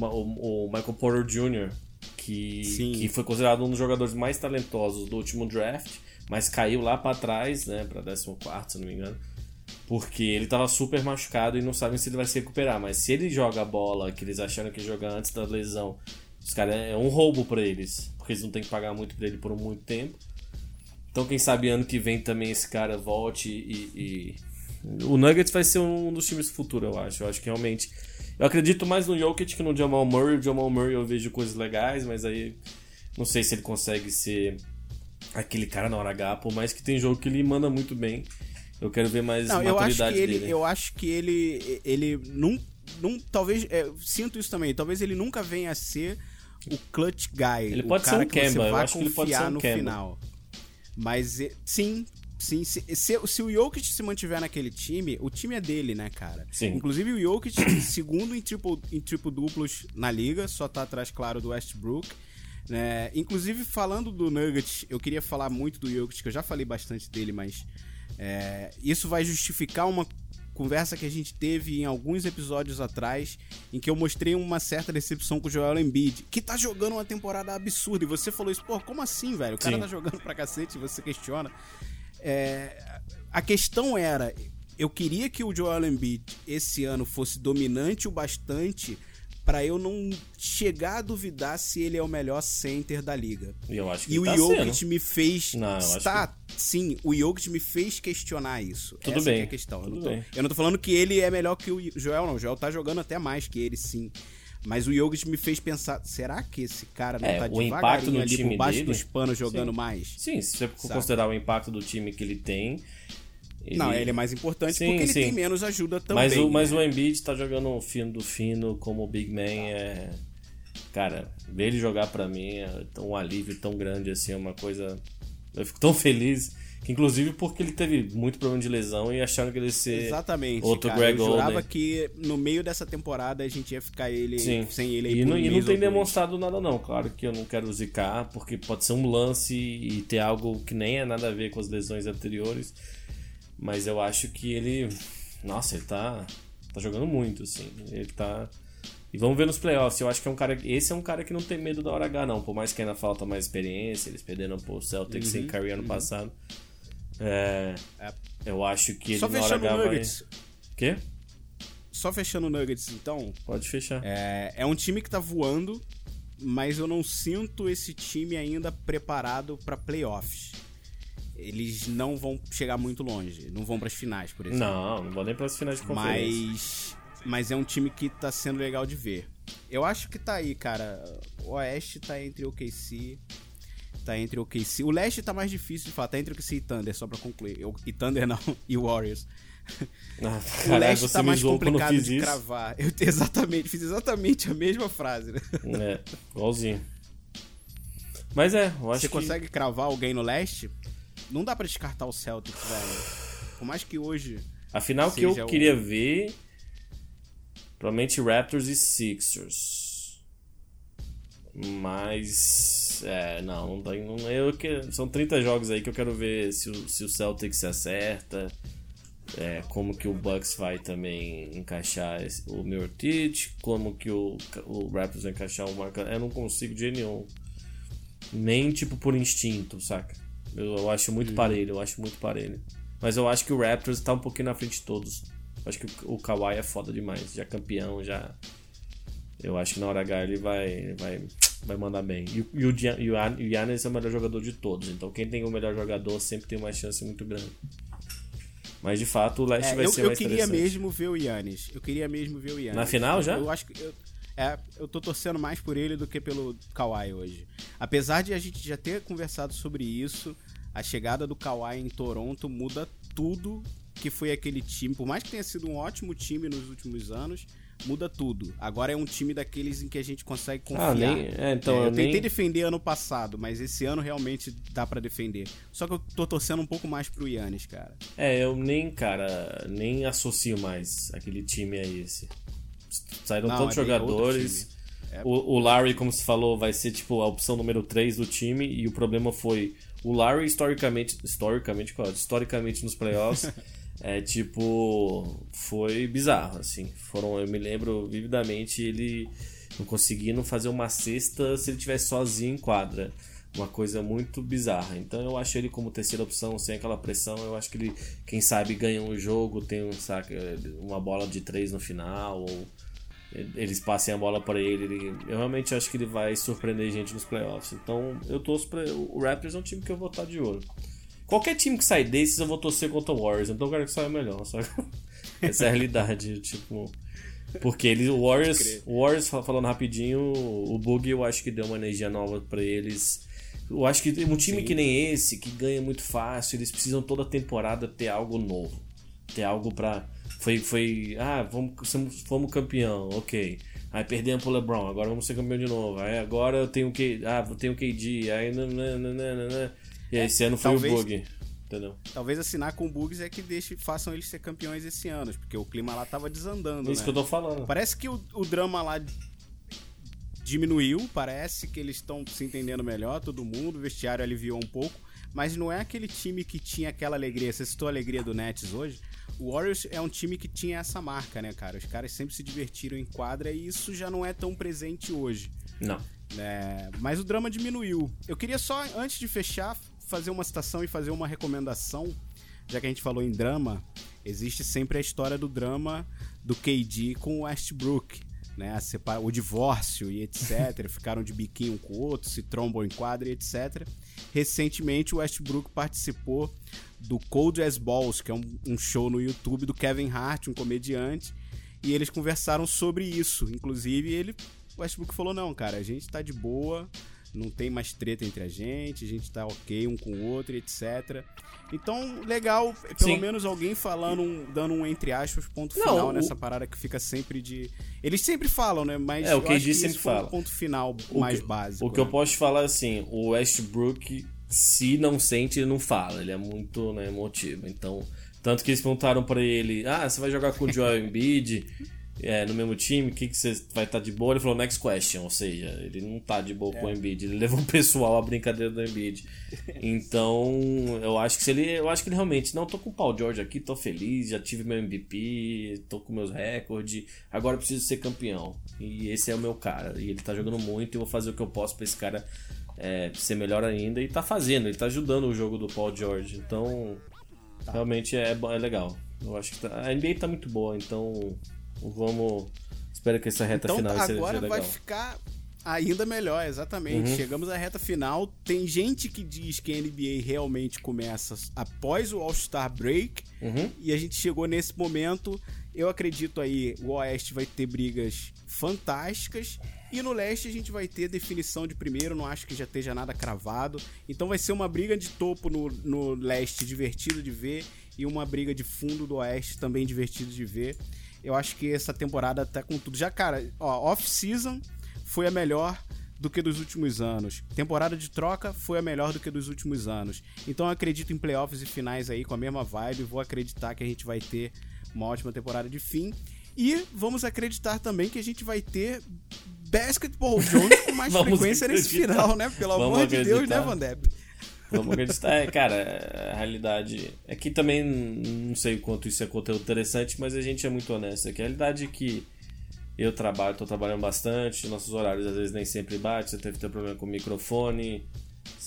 C: O, o Michael Porter Jr., que,
B: Sim.
C: que foi considerado um dos jogadores mais talentosos do último draft, mas caiu lá pra trás, né? Pra 14, se não me engano. Porque ele tava super machucado e não sabem se ele vai se recuperar. Mas se ele joga a bola que eles acharam que ia jogar antes da lesão, os caras é um roubo pra eles. Porque eles não têm que pagar muito pra ele por muito tempo. Então quem sabe ano que vem também esse cara volte e. e- O Nuggets vai ser um dos times do futuro, eu acho. Eu acho que realmente. Eu acredito mais no Jokic que no Jamal Murray. O Jamal Murray eu vejo coisas legais, mas aí. Não sei se ele consegue ser aquele cara na hora H, por mais que tem jogo que ele manda muito bem. Eu quero ver mais
B: Não, eu
C: maturidade
B: que ele,
C: dele.
B: eu acho que ele, ele não, não talvez, é, sinto isso também. Talvez ele nunca venha a ser o clutch guy.
C: Ele
B: o
C: pode ser um Kemba, eu acho que ele pode
B: confiar
C: ser um
B: no
C: Kemba.
B: final. Mas é, sim, sim, se, se, se o Jokic se mantiver naquele time, o time é dele, né, cara?
C: Sim.
B: Inclusive o Jokic, segundo em triple, em triple duplos na liga, só tá atrás, claro, do Westbrook. né? inclusive, falando do Nuggets, eu queria falar muito do Jokic, que eu já falei bastante dele, mas é, isso vai justificar uma conversa que a gente teve em alguns episódios atrás, em que eu mostrei uma certa decepção com o Joel Embiid, que tá jogando uma temporada absurda. E você falou isso, pô, como assim, velho? O cara
C: Sim.
B: tá jogando pra cacete e você questiona. É, a questão era, eu queria que o Joel Embiid esse ano fosse dominante o bastante pra eu não chegar a duvidar se ele é o melhor center da liga.
C: E eu acho que
B: E o
C: tá
B: Jokic
C: sendo.
B: me fez.
C: Não,
B: está, sim, o Jokic me fez questionar isso.
C: Tudo
B: Essa que
C: bem,
B: é a questão. Eu não, tô,
C: bem.
B: eu não tô falando que ele é melhor que o Joel, não. O Joel tá jogando até mais que ele, sim. Mas o Jokic me fez pensar, será que esse cara não
C: É,
B: tá
C: o impacto
B: devagarinho ali por baixo
C: dele-
B: dos panos jogando
C: Sim.
B: mais?
C: Sim, se você
B: Sabe?
C: considerar o impacto do time que ele tem. Ele...
B: Não, ele é mais importante
C: Sim,
B: porque ele
C: sim.
B: tem menos ajuda também.
C: Mas, o, mas
B: né?
C: o Embiid tá jogando o fino do fino como Big Man é. Cara, ver ele jogar pra mim é um alívio tão grande assim, é uma coisa. Eu fico tão feliz. Inclusive porque ele teve muito problema de lesão e acharam que ele ia ser.
B: Exatamente.
C: outro
B: cara.
C: Greg
B: eu jurava
C: Oden.
B: que no meio dessa temporada a gente ia ficar ele
C: Sim.
B: sem ele aí
C: E não, e não tem demonstrado nada, não. Claro que eu não quero zicar, porque pode ser um lance e ter algo que nem é nada a ver com as lesões anteriores. Mas eu acho que ele. Nossa, ele tá. Tá jogando muito, assim. Ele tá. E vamos ver nos playoffs. Eu acho que é um cara. Esse é um cara que não tem medo da hora H, não. Por mais que ainda falta mais experiência, eles perderam pro Celtics sem Curry ano passado. É,
B: É.
C: Eu acho que ele
B: Só
C: hora
B: fechando o
C: H vai.
B: Nuggets.
C: Quê?
B: Só fechando o Nuggets, então.
C: Pode fechar.
B: É, é um time que tá voando, mas eu não sinto esse time ainda preparado pra playoffs. Eles não vão chegar muito longe, não vão pras finais, por exemplo.
C: Não, não vou nem para as finais de conferência.
B: Mas, mas é um time que tá sendo legal de ver. Eu acho que tá aí, cara. O Oeste tá entre o KC. Tá entre o KC. O Leste tá mais difícil de falar. Tá entre o KC e Thunder, só pra concluir. Eu- e Thunder não, e Warriors.
C: Ah,
B: o
C: caralho,
B: Leste tá mais complicado de
C: isso.
B: cravar. Eu exatamente, fiz exatamente a mesma frase. Né?
C: É, igualzinho. Mas é, eu acho
B: Você
C: que...
B: consegue cravar alguém no Leste? Não dá pra descartar o Celtics, velho. Por mais que hoje.
C: A final que eu
B: o-
C: queria ver, provavelmente Raptors e Sixers. Mas, é, não, não, tem- não eu que, são 30 jogos aí que eu quero ver se o, se o Celtics se acerta, é, como que o Bucks vai também encaixar esse- o Mirotic, como que o, o Raptors vai encaixar o Marca. Eu não consigo de nenhum. Nem tipo por instinto, saca? Eu, eu acho muito parelho, eu acho muito parelho. Mas eu acho que o Raptors tá um pouquinho na frente de todos. Eu acho que o, o Kawhi é foda demais. Já campeão, já. Eu acho que na hora H ele vai, ele vai, vai mandar bem. E, o- e o e o Yan- o Giannis é o melhor jogador de todos. Então quem tem o melhor jogador sempre tem uma chance muito grande. Mas de fato o Leste
B: É,
C: vai
B: eu,
C: ser
B: eu
C: mais
B: queria
C: interessante.
B: mesmo ver o Yannis. Eu queria mesmo ver o Yannis.
C: Na final já?
B: Eu acho que. Eu, é, eu tô torcendo mais por ele do que pelo Kawhi hoje. Apesar de a gente já ter conversado sobre isso, a chegada do Kawhi em Toronto muda tudo que foi aquele time. Por mais que tenha sido um ótimo time nos últimos anos, muda tudo. Agora é um time daqueles em que a gente consegue confiar.
C: Ah, nem. É, então
B: É,
C: eu
B: tentei
C: nem.
B: defender ano passado, mas esse ano realmente dá pra defender. Só que eu tô torcendo um pouco mais pro Yannis, cara.
C: É, eu nem, cara, nem associo mais aquele time a esse. Saíram
B: Não,
C: tantos
B: é
C: jogadores.
B: É.
C: O, o Larry, como se falou, vai ser tipo a opção número 3 do time. E o problema foi o Larry, historicamente. Historicamente, claro, historicamente nos playoffs. é tipo. Foi bizarro, assim. Foram, eu me lembro vividamente ele não conseguindo fazer uma cesta se ele tivesse sozinho em quadra. Uma coisa muito bizarra. Então eu acho ele como terceira opção, sem aquela pressão. Eu acho que ele, quem sabe, ganha um jogo, tem um, saca, uma bola de três no final, ou eles passem a bola para ele, ele- Eu realmente acho que ele vai surpreender gente nos playoffs. Então eu torço pra. O Raptors é um time que eu vou estar de olho. Qualquer time que sai desses eu vou torcer contra o Warriors, então eu quero que saia melhor. Que essa é a realidade, tipo. Porque eles, o Warriors, o Warriors, fal- falando rapidinho, o Bug eu acho que deu uma energia nova pra eles. Eu acho que um time que nem esse, que ganha muito fácil, eles precisam toda temporada ter algo novo. Ter algo pra. Foi, foi. Ah, vamos, fomos campeão, ok. Aí perdemos pro LeBron, agora vamos ser campeão de novo. Aí agora eu tenho que. Ah, tenho KD. Aí. nananana. E esse ano foi
B: talvez-
C: o Bug. Entendeu?
B: Talvez assinar com o Bugs é que deixe, façam eles ser campeões esse ano, porque o clima lá tava desandando.
C: É isso
B: né?
C: que eu tô falando.
B: Parece que o, o drama lá diminuiu, parece que eles estão se entendendo melhor, todo mundo, o vestiário aliviou um pouco, mas não é aquele time que tinha aquela alegria. Você citou a alegria do Nets hoje? O Warriors é um time que tinha essa marca, né, cara? Os caras sempre se divertiram em quadra e isso já não é tão presente hoje.
C: Não.
B: É, mas o drama diminuiu. Eu queria só, antes de fechar, fazer uma citação e fazer uma recomendação. Já que a gente falou em drama, existe sempre a história do drama do KD com o Westbrook. Né, separa- o divórcio e etc. Ficaram de biquinho um com o outro, se trombam em quadra e etc. Recentemente, o Westbrook participou do Cold as Balls, que é um, um show no YouTube do Kevin Hart, um comediante, e eles conversaram sobre isso. Inclusive, ele, o Westbrook falou: não, cara, a gente tá de boa, não tem mais treta entre a gente, a gente tá ok um com o outro, etc. Então, legal, pelo
C: Sim.
B: menos alguém falando, um- dando um entre aspas, ponto
C: Não,
B: final
C: o-
B: nessa parada que fica sempre de. Eles sempre falam, né? Mas
C: É, o
B: eu que
C: sempre fala.
B: o ponto final
C: O
B: mais
C: que-
B: básico.
C: O que eu
B: né?
C: posso te falar é assim, o Westbrook, se não sente, ele não fala. Ele é muito né, emotivo. Então, tanto que eles perguntaram pra ele, ah, você vai jogar com o Joel Embiid? é, no mesmo time, que, que você vai estar tá de boa? Ele falou next question, ou seja, ele não tá de boa é. com o Embiid, ele levou o pessoal a brincadeira do Embiid. Então, eu acho que se ele, eu acho que ele realmente, não, tô com o Paul George aqui, tô feliz, já tive meu MVP, tô com meus recordes, agora preciso ser campeão. E esse é o meu cara, e ele tá jogando muito e eu vou fazer o que eu posso para esse cara é, ser melhor ainda e tá fazendo, ele tá ajudando o jogo do Paul George. Então, tá. realmente é, é legal. Eu acho que tá, a NBA tá muito boa, então Vamos. Espero que essa reta
B: então,
C: final
B: agora
C: seja
B: legal.
C: vai
B: ficar ainda melhor, exatamente. Uhum. Chegamos à reta final. Tem gente que diz que a NBA realmente começa após o All-Star Break.
C: Uhum.
B: E a gente chegou nesse momento. Eu acredito aí, o Oeste vai ter brigas fantásticas. E no leste a gente vai ter definição de primeiro, não acho que já esteja nada cravado. Então vai ser uma briga de topo no, no leste divertido de ver e uma briga de fundo do oeste também divertido de ver. Eu acho que essa temporada tá com tudo. Já, cara, ó, off-season foi a melhor do que dos últimos anos. Temporada de troca foi a melhor do que dos últimos anos. Então eu acredito em playoffs e finais aí com a mesma vibe. Vou acreditar que a gente vai ter uma ótima temporada de fim. E vamos acreditar também que a gente vai ter Basketball Jones com mais frequência nesse final, né? Pelo vamos amor acreditar. de Deus, né, Van Depp?
C: Vamos acreditar. É, cara, a realidade. É que também não sei o quanto isso é conteúdo interessante, mas a gente é muito honesto aqui. A realidade é que eu trabalho, tô trabalhando bastante, nossos horários às vezes nem sempre batem, você teve ter problema com o microfone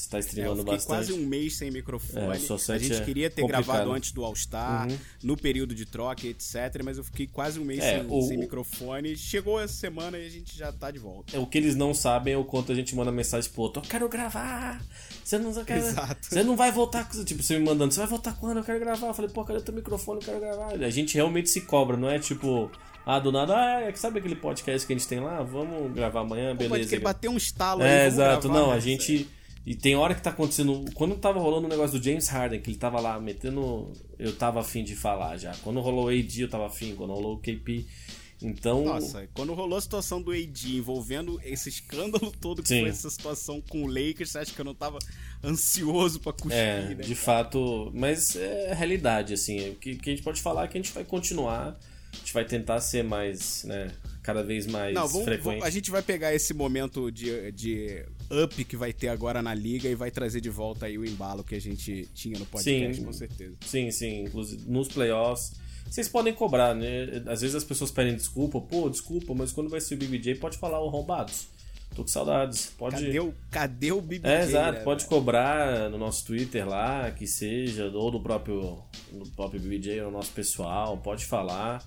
C: está streamando é, eu bastante.
B: quase um mês sem microfone. É, a gente é queria ter complicado. gravado antes do All Star, uhum. no período de troca, etc. Mas eu fiquei quase um mês é, sem, o, sem, microfone. Chegou essa semana e a gente já tá de volta.
C: É, o que eles não sabem é o quanto a gente manda mensagem pro outro. Eu quero gravar! Você não, quer... Exato. Você não vai voltar. Tipo, você me mandando, você vai voltar quando? Eu quero gravar. Eu falei, pô, cadê o teu microfone? Eu quero gravar. A gente realmente se cobra, não é tipo. Ah, do nada, ah, é, sabe aquele podcast que a gente tem lá? Vamos gravar amanhã, beleza. Pode
B: que bater um estalo
C: é,
B: aí.
C: Exato, gravar, não, a gente e tem hora que tá acontecendo. Quando tava rolando o negócio do James Harden, que ele tava lá metendo. Eu tava afim de falar já. Quando rolou o AD, eu tava afim. Quando rolou o KP. Então.
B: Nossa, quando rolou a situação do AD envolvendo esse escândalo todo que Sim. foi essa situação com o Lakers, você acha que eu não tava ansioso pra cuspir,
C: é,
B: né?
C: De cara? fato. Mas é realidade, assim. O que, que a gente pode falar é que a gente vai continuar. A gente vai tentar ser mais, né? cada vez mais Não, vamos, frequente. Vamos,
B: a gente vai pegar esse momento de, de up que vai ter agora na liga e vai trazer de volta aí o embalo que a gente tinha no podcast, sim, com certeza.
C: Sim, sim. Inclusive nos playoffs. Vocês podem cobrar, né? Às vezes as pessoas pedem desculpa, pô, desculpa, mas quando vai ser o BBJ, pode falar, ô, roubados. Tô com saudades. Pode...
B: Cadê o, cadê o BBJ?
C: É, exato. Né, pode cobrar no nosso Twitter lá, que seja, ou do próprio, do próprio BBJ, no nosso pessoal. Pode falar.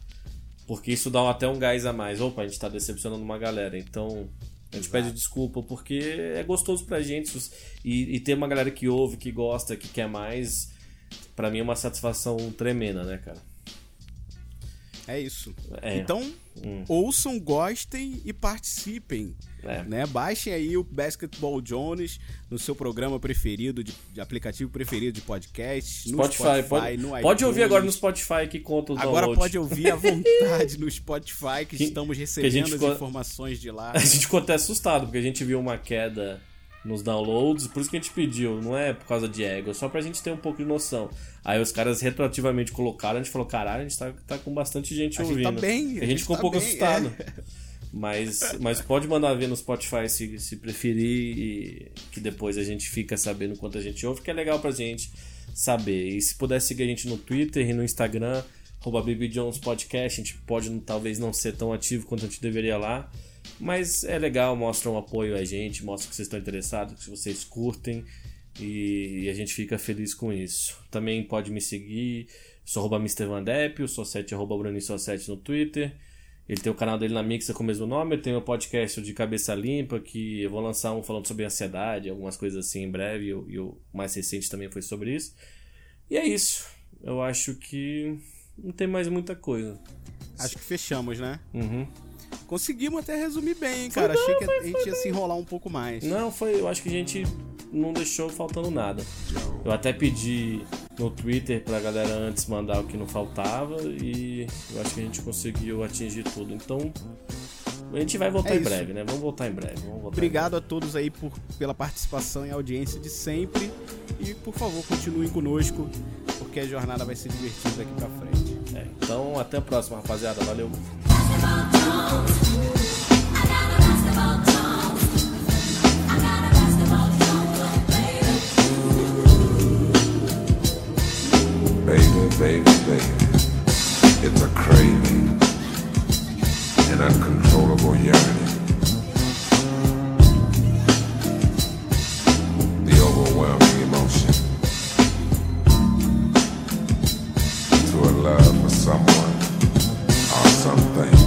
C: Porque isso dá até um gás a mais. Opa, a gente tá decepcionando uma galera. Então, a gente Exato. pede desculpa porque é gostoso pra gente. E, e ter uma galera que ouve, que gosta, que quer mais, para mim é uma satisfação tremenda, né, cara?
B: É isso. É. Então, hum. ouçam, gostem e participem. É. Né? Baixem aí o Basketball Jones no seu programa preferido, de, de aplicativo preferido de podcast.
C: Spotify, Spotify pode, no pode ouvir agora no Spotify que conta os
B: Agora downloads. pode ouvir à vontade no Spotify, que, que estamos recebendo que as ficou, informações de lá.
C: A gente ficou até assustado, porque a gente viu uma queda nos downloads, por isso que a gente pediu, não é por causa de ego, é só pra gente ter um pouco de noção. Aí os caras retroativamente colocaram, a gente falou, caralho, a gente tá, tá com bastante gente a ouvindo.
B: Gente tá bem,
C: a, a gente, ficou tá um pouco bem, assustado. É. Mas, mas pode mandar ver no Spotify se, se preferir, e que depois a gente fica sabendo quanto a gente ouve, que é legal pra gente saber. E se puder seguir a gente no Twitter e no Instagram, arroba Podcast, a gente pode talvez não ser tão ativo quanto a gente deveria lá. Mas é legal, mostra um apoio a gente, mostra que vocês estão interessados, que vocês curtem e, a gente fica feliz com isso. Também pode me seguir, sou arroba Mr. Van Depp, sou 7 arroba Bruninho 7 no Twitter. Ele tem o canal dele na Mixa com o mesmo nome, ele tem o podcast de Cabeça Limpa, que eu vou lançar um falando sobre ansiedade, algumas coisas assim em breve, e o, e o mais recente também foi sobre isso. E é isso. Eu acho que não tem mais muita coisa.
B: Acho que fechamos, né?
C: Uhum.
B: Conseguimos até resumir bem, cara. Achei que a gente ia se enrolar um pouco mais.
C: Não, foi. Eu acho que a gente não deixou faltando nada. Eu até pedi no Twitter pra galera antes mandar o que não faltava e eu acho que a gente conseguiu atingir tudo. Então, a gente vai voltar é em breve, né? Vamos voltar em breve. Voltar
B: Obrigado
C: em breve.
B: a todos aí por, pela participação e audiência de sempre. E, por favor, continuem conosco, porque a jornada vai ser divertida daqui pra frente.
C: É, então, até a próxima, rapaziada. Valeu. baby, baby, baby.
D: It's a craving, an uncontrollable yearning. The overwhelming emotion to a love for someone or something.